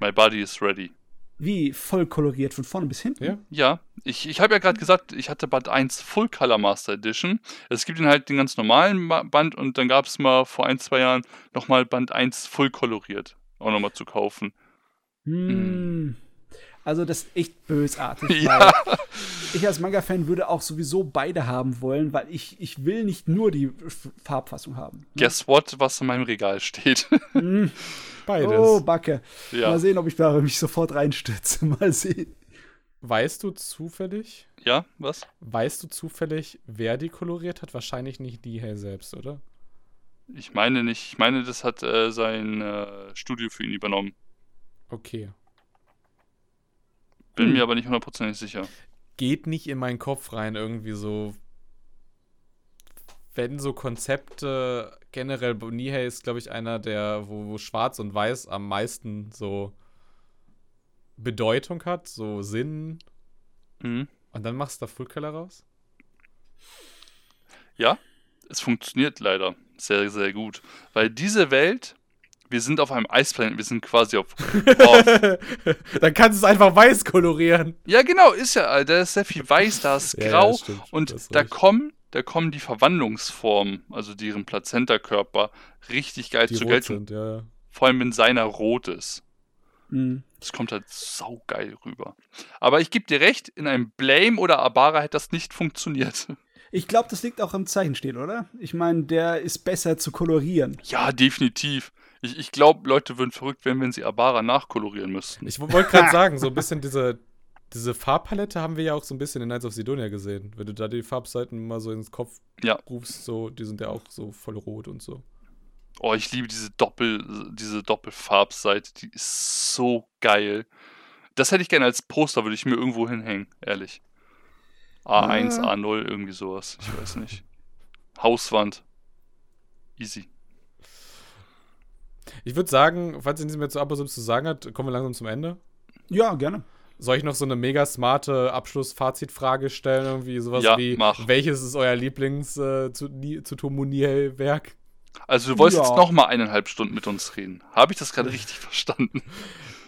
My body is ready. Wie voll koloriert von vorne bis hinten? Ja. Ja, ich, ich habe ja gerade gesagt, ich hatte Band 1 Full Color Master Edition. Es gibt dann halt den ganz normalen Ma- Band und dann gab es mal vor ein, zwei Jahren nochmal Band 1 voll koloriert. Auch nochmal zu kaufen. Hm. Also das ist echt bösartig. Ja. Ich als Manga-Fan würde auch sowieso beide haben wollen, weil ich, ich will nicht nur die F- Farbfassung haben. Guess what, was in meinem Regal steht. Beides. Oh, Backe. ja. Mal sehen, ob ich da mich sofort reinstürze. Mal sehen. Weißt du zufällig, ja, was? weißt du zufällig, wer die koloriert hat? Wahrscheinlich nicht die Hell selbst, oder? Ich meine nicht. Ich meine, das hat äh, sein äh, Studio für ihn übernommen. Okay. Bin Hm. mir aber nicht hundertprozentig sicher. Geht nicht in meinen Kopf rein, irgendwie so. Wenn so Konzepte generell, Nihei ist, glaube ich, einer der, wo, wo Schwarz und Weiß am meisten so Bedeutung hat, so Sinn. Mhm. Und dann machst du da Full Color raus? Ja, es funktioniert leider sehr, sehr gut. Weil diese Welt, wir sind auf einem Eisplaneten, wir sind quasi auf. dann kannst du es einfach weiß kolorieren. ja, genau, ist ja, da ist sehr viel weiß, da ist Ja, ja, grau stimmt, und da kommen, da kommen die Verwandlungsformen, also deren Plazenta-Körper, richtig geil zur rot Geltung. sind, ja. Vor allem, wenn seiner rot ist. Hm. Das kommt halt saugeil rüber. Aber ich gebe dir recht, in einem Blame oder Abara hätte das nicht funktioniert. Ich glaube, das liegt auch am Zeichenstil, oder? Ich meine, der ist besser zu kolorieren. Ja, definitiv. Ich, ich glaube, Leute würden verrückt werden, wenn sie Abara nachkolorieren müssten. Ich wollte gerade sagen, so ein bisschen diese, diese Farbpalette haben wir ja auch so ein bisschen in Knights of Sidonia gesehen. Wenn du da die Farbseiten mal so ins Kopf Ja. rufst, so, die sind ja auch so voll rot und so. Oh, ich liebe diese Doppel, diese Doppelfarbseite, die ist so geil. Das hätte ich gerne als Poster, würde ich mir irgendwo hinhängen, ehrlich. A1, Ah. A0, irgendwie sowas. Ich weiß nicht. Hauswand. Easy. Ich würde sagen, falls ihr nichts mehr zu Abosims zu sagen hat, kommen wir langsam zum Ende. Ja, gerne. Soll ich noch so eine mega smarte Abschluss-Fazit-Frage stellen? Irgendwie sowas Ja, wie: mach. Welches ist euer Lieblings- äh? Also du wolltest Ja. jetzt noch mal eineinhalb Stunden mit uns reden. Habe ich das gerade richtig verstanden?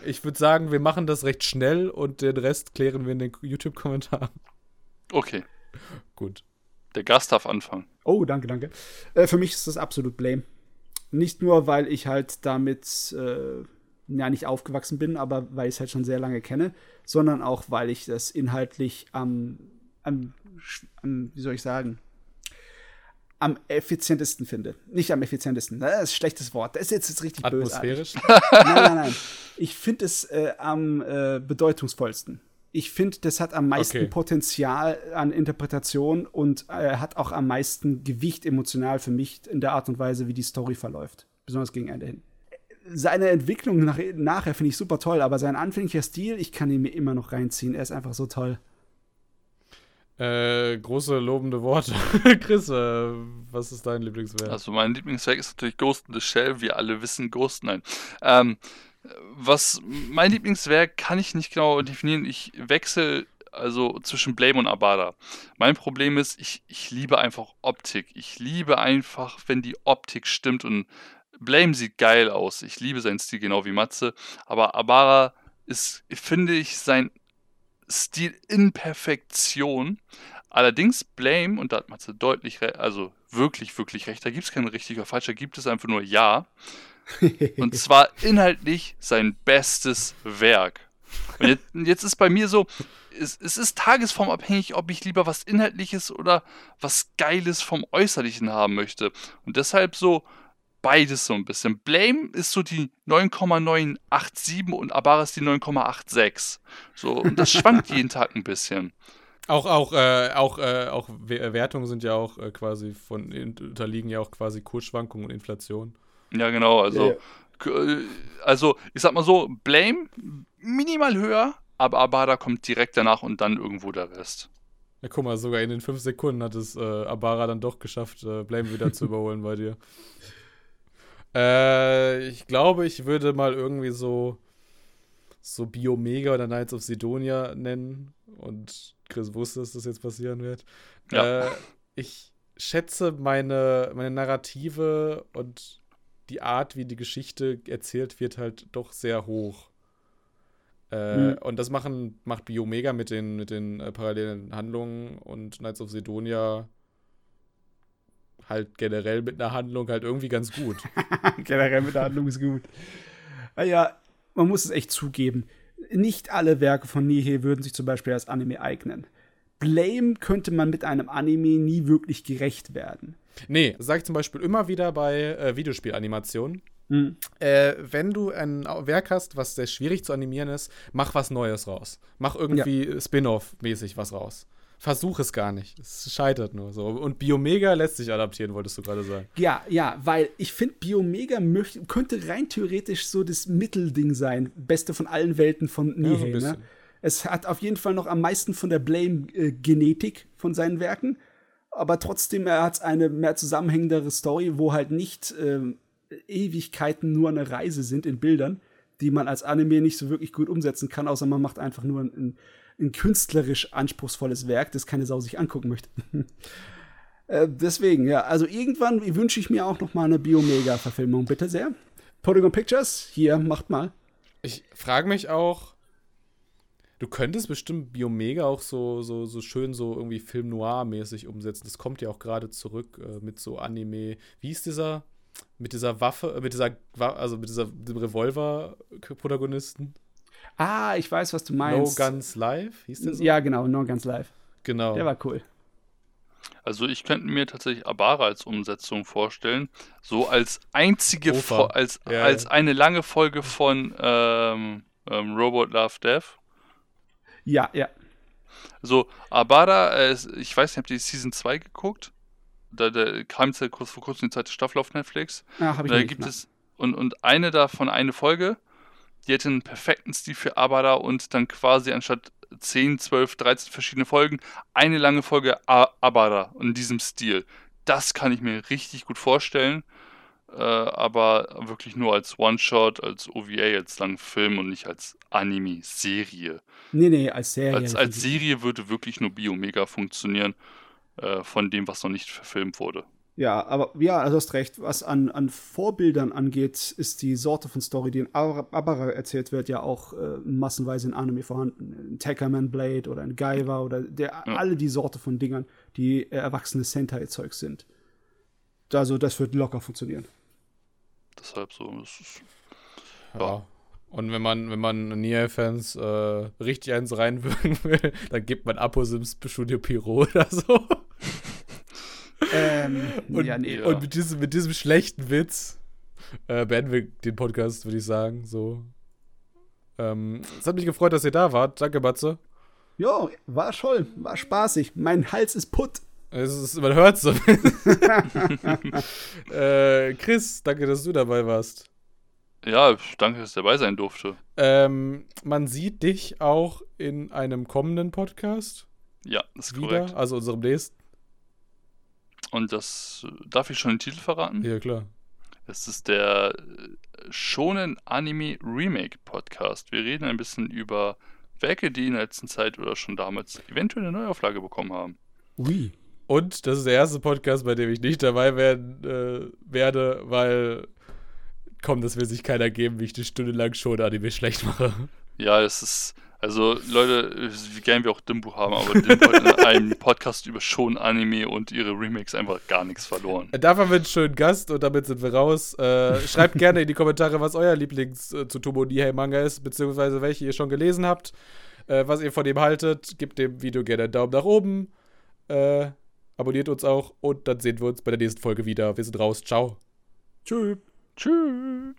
Ich würde sagen, wir machen das recht schnell und den Rest klären wir in den YouTube-Kommentaren. Okay, Gut. der Gast darf anfangen. Oh, danke, danke. Äh, für mich ist das absolut Blame. Nicht nur, weil ich halt damit äh, ja nicht aufgewachsen bin, aber weil ich es halt schon sehr lange kenne, sondern auch, weil ich das inhaltlich am, am, am wie soll ich sagen, am effizientesten finde. Nicht am effizientesten, das ist ein schlechtes Wort. Das ist jetzt, jetzt richtig bösartig. Atmosphärisch. Nein, nein, nein. Ich finde es äh, am äh, bedeutungsvollsten. Ich finde, das hat am meisten Okay. Potenzial an Interpretation und äh, hat auch am meisten Gewicht emotional für mich in der Art und Weise, wie die Story verläuft. Besonders gegen Ende hin. Seine Entwicklung nach, nachher finde ich super toll, aber sein anfänglicher Stil, ich kann ihn mir immer noch reinziehen. Er ist einfach so toll. Äh, große lobende Worte. Chris, äh, was ist dein Lieblingswerk? Also mein Lieblingswerk ist natürlich Ghost in the Shell. Wir alle wissen Ghost, nein. Ähm, was mein Lieblingswerk kann ich nicht genau definieren. Ich wechsle also zwischen Blame und Abada. Mein Problem ist, ich, ich liebe einfach Optik. Ich liebe einfach, wenn die Optik stimmt und Blame sieht geil aus. Ich liebe seinen Stil genau wie Matze. Aber Abara ist, finde ich, sein Stil in Perfektion. Allerdings Blame, und da hat Matze deutlich, also wirklich, wirklich recht, da gibt es kein richtig oder falsch, da gibt es einfach nur Ja. Und zwar inhaltlich sein bestes Werk. Und jetzt, jetzt ist bei mir so, es, es ist tagesformabhängig, ob ich lieber was Inhaltliches oder was Geiles vom Äußerlichen haben möchte. Und deshalb so beides so ein bisschen. Blame ist so die 9,987 und Abara ist die 9,86. So, und das schwankt jeden Tag ein bisschen. Auch, auch, äh, auch, äh, auch We- Wertungen sind ja auch äh, quasi von, unterliegen ja auch quasi Kursschwankungen und Inflation. Ja, genau, also. Ja, ja. Also, ich sag mal so, Blame minimal höher, aber Abada kommt direkt danach und dann irgendwo der Rest. Ja, guck mal, sogar in den fünf Sekunden hat es äh, Abara dann doch geschafft, äh, Blame wieder zu überholen bei dir. Äh, ich glaube, ich würde mal irgendwie so, so Biomega oder Knights of Sidonia nennen. Und Chris wusste, dass das jetzt passieren wird. Ja. Äh, ich schätze meine, meine Narrative und die Art, wie die Geschichte erzählt wird, halt doch sehr hoch. Äh, Mhm. Und das machen, macht Biomega mit den, mit den äh, parallelen Handlungen und Knights of Sidonia halt generell mit einer Handlung halt irgendwie ganz gut. Generell mit der Handlung ist gut. Ah Ja, man muss es echt zugeben. Nicht alle Werke von Nihil würden sich zum Beispiel als Anime eignen. Blame könnte man mit einem Anime nie wirklich gerecht werden. Nee, sage ich zum Beispiel immer wieder bei äh, Videospielanimationen. Hm. Äh, wenn du ein Werk hast, was sehr schwierig zu animieren ist, mach was Neues raus. Mach irgendwie Spin-off-mäßig was raus. Versuch es gar nicht. Es scheitert nur so. Und Biomega lässt sich adaptieren, wolltest du gerade sagen. Ja, ja, weil ich finde, Biomega möchte, könnte rein theoretisch so das Mittelding sein. Beste von allen Welten von Ja, so Nihil. ne? Es hat auf jeden Fall noch am meisten von der Blame-Genetik von seinen Werken. Aber trotzdem, er hat eine mehr zusammenhängendere Story, wo halt nicht ähm, Ewigkeiten nur eine Reise sind in Bildern, die man als Anime nicht so wirklich gut umsetzen kann, außer man macht einfach nur ein, ein, ein künstlerisch anspruchsvolles Werk, das keine Sau sich angucken möchte. Äh, deswegen, ja, also irgendwann wünsche ich mir auch noch mal eine Biomega-Verfilmung, bitte sehr. Polygon Pictures, hier, macht mal. Ich frage mich auch, du könntest bestimmt Biomega auch so, so, so schön so irgendwie Film Noir-mäßig umsetzen. Das kommt ja auch gerade zurück äh, mit so Anime. Wie ist dieser? Mit dieser Waffe, äh, mit dieser, Wa- also mit dieser dem Revolver-Protagonisten? Ah, ich weiß, was du No meinst. Guns Live? Hieß der so? Ja, genau, No Guns Live. genau. Der war cool. Also ich könnte mir tatsächlich Abara als Umsetzung vorstellen. So als einzige. Fo als, Ja, als eine lange Folge von ähm, ähm, Robot Love Death. Ja, ja. So, Abara, äh, ich weiß nicht, habt ihr die Season 2 geguckt? Da, da kam jetzt ja kurz vor kurzem die zweite Staffel auf Netflix. Ah, hab ich da gibt es und, und eine davon, eine Folge, die hätte einen perfekten Stil für Abara und dann quasi anstatt 10, 12, 13 verschiedene Folgen, eine lange Folge A Abara in diesem Stil. Das kann ich mir richtig gut vorstellen, äh, aber wirklich nur als One-Shot, als OVA, als langen Film und nicht als Anime-Serie. Nee, nee, als Serie. Als, als Serie würde wirklich nur Biomega funktionieren, äh, von dem, was noch nicht verfilmt wurde. Ja, aber ja, also hast recht. Was an, an Vorbildern angeht, ist die Sorte von Story, die in Ab- Abara erzählt wird, ja auch äh, massenweise in Anime vorhanden. In Tekkaman Blade oder in Gaiva oder der, alle die Sorte von Dingern, die äh, erwachsene Sentai-Zeug sind. Also, das wird locker funktionieren. Deshalb so. Das ist, Ja. Und wenn man, wenn man Nier-Fans äh, richtig eins reinwirken will, dann gibt man Aposims Studio Pyro oder so. Ähm, Und, ja, nee. Ja. und mit, diesem, mit diesem schlechten Witz äh, beenden wir den Podcast, würde ich sagen. So. Ähm, es hat mich gefreut, dass ihr da wart. Danke, Batze. Jo, war toll, war spaßig. Mein Hals ist putt. Es ist, man hört so. äh, Chris, danke, dass du dabei warst. ja, danke, dass ich dabei sein durfte. Ähm, man sieht dich auch in einem kommenden Podcast Ja, das ist wieder, korrekt. also unserem nächsten. Und das äh, darf ich schon den Titel verraten? Ja, klar. Es ist der äh, Shonen Anime Remake Podcast. Wir reden ein bisschen über Werke, die in der letzten Zeit oder schon damals eventuell eine Neuauflage bekommen haben. Ui. Und das ist der erste Podcast, bei dem ich nicht dabei werden äh, werde, weil komm, das will sich keiner geben, wie ich eine Stunde lang schon Anime schlecht mache. Ja, es ist, also Leute, äh, wie gern wir auch Dimbu haben, aber Dimbu hat in einem Podcast über Shonen Anime und ihre Remakes einfach gar nichts verloren. Dafür haben wir einen schönen Gast und damit sind wir raus. Äh, schreibt gerne in die Kommentare, was euer Lieblings äh, zu Tomo Nihei Manga ist, beziehungsweise welche ihr schon gelesen habt, äh, was ihr von dem haltet. Gebt dem Video gerne einen Daumen nach oben. Äh, abonniert uns auch und dann sehen wir uns bei der nächsten Folge wieder. Wir sind raus. Ciao. Tschüss. Tschüss.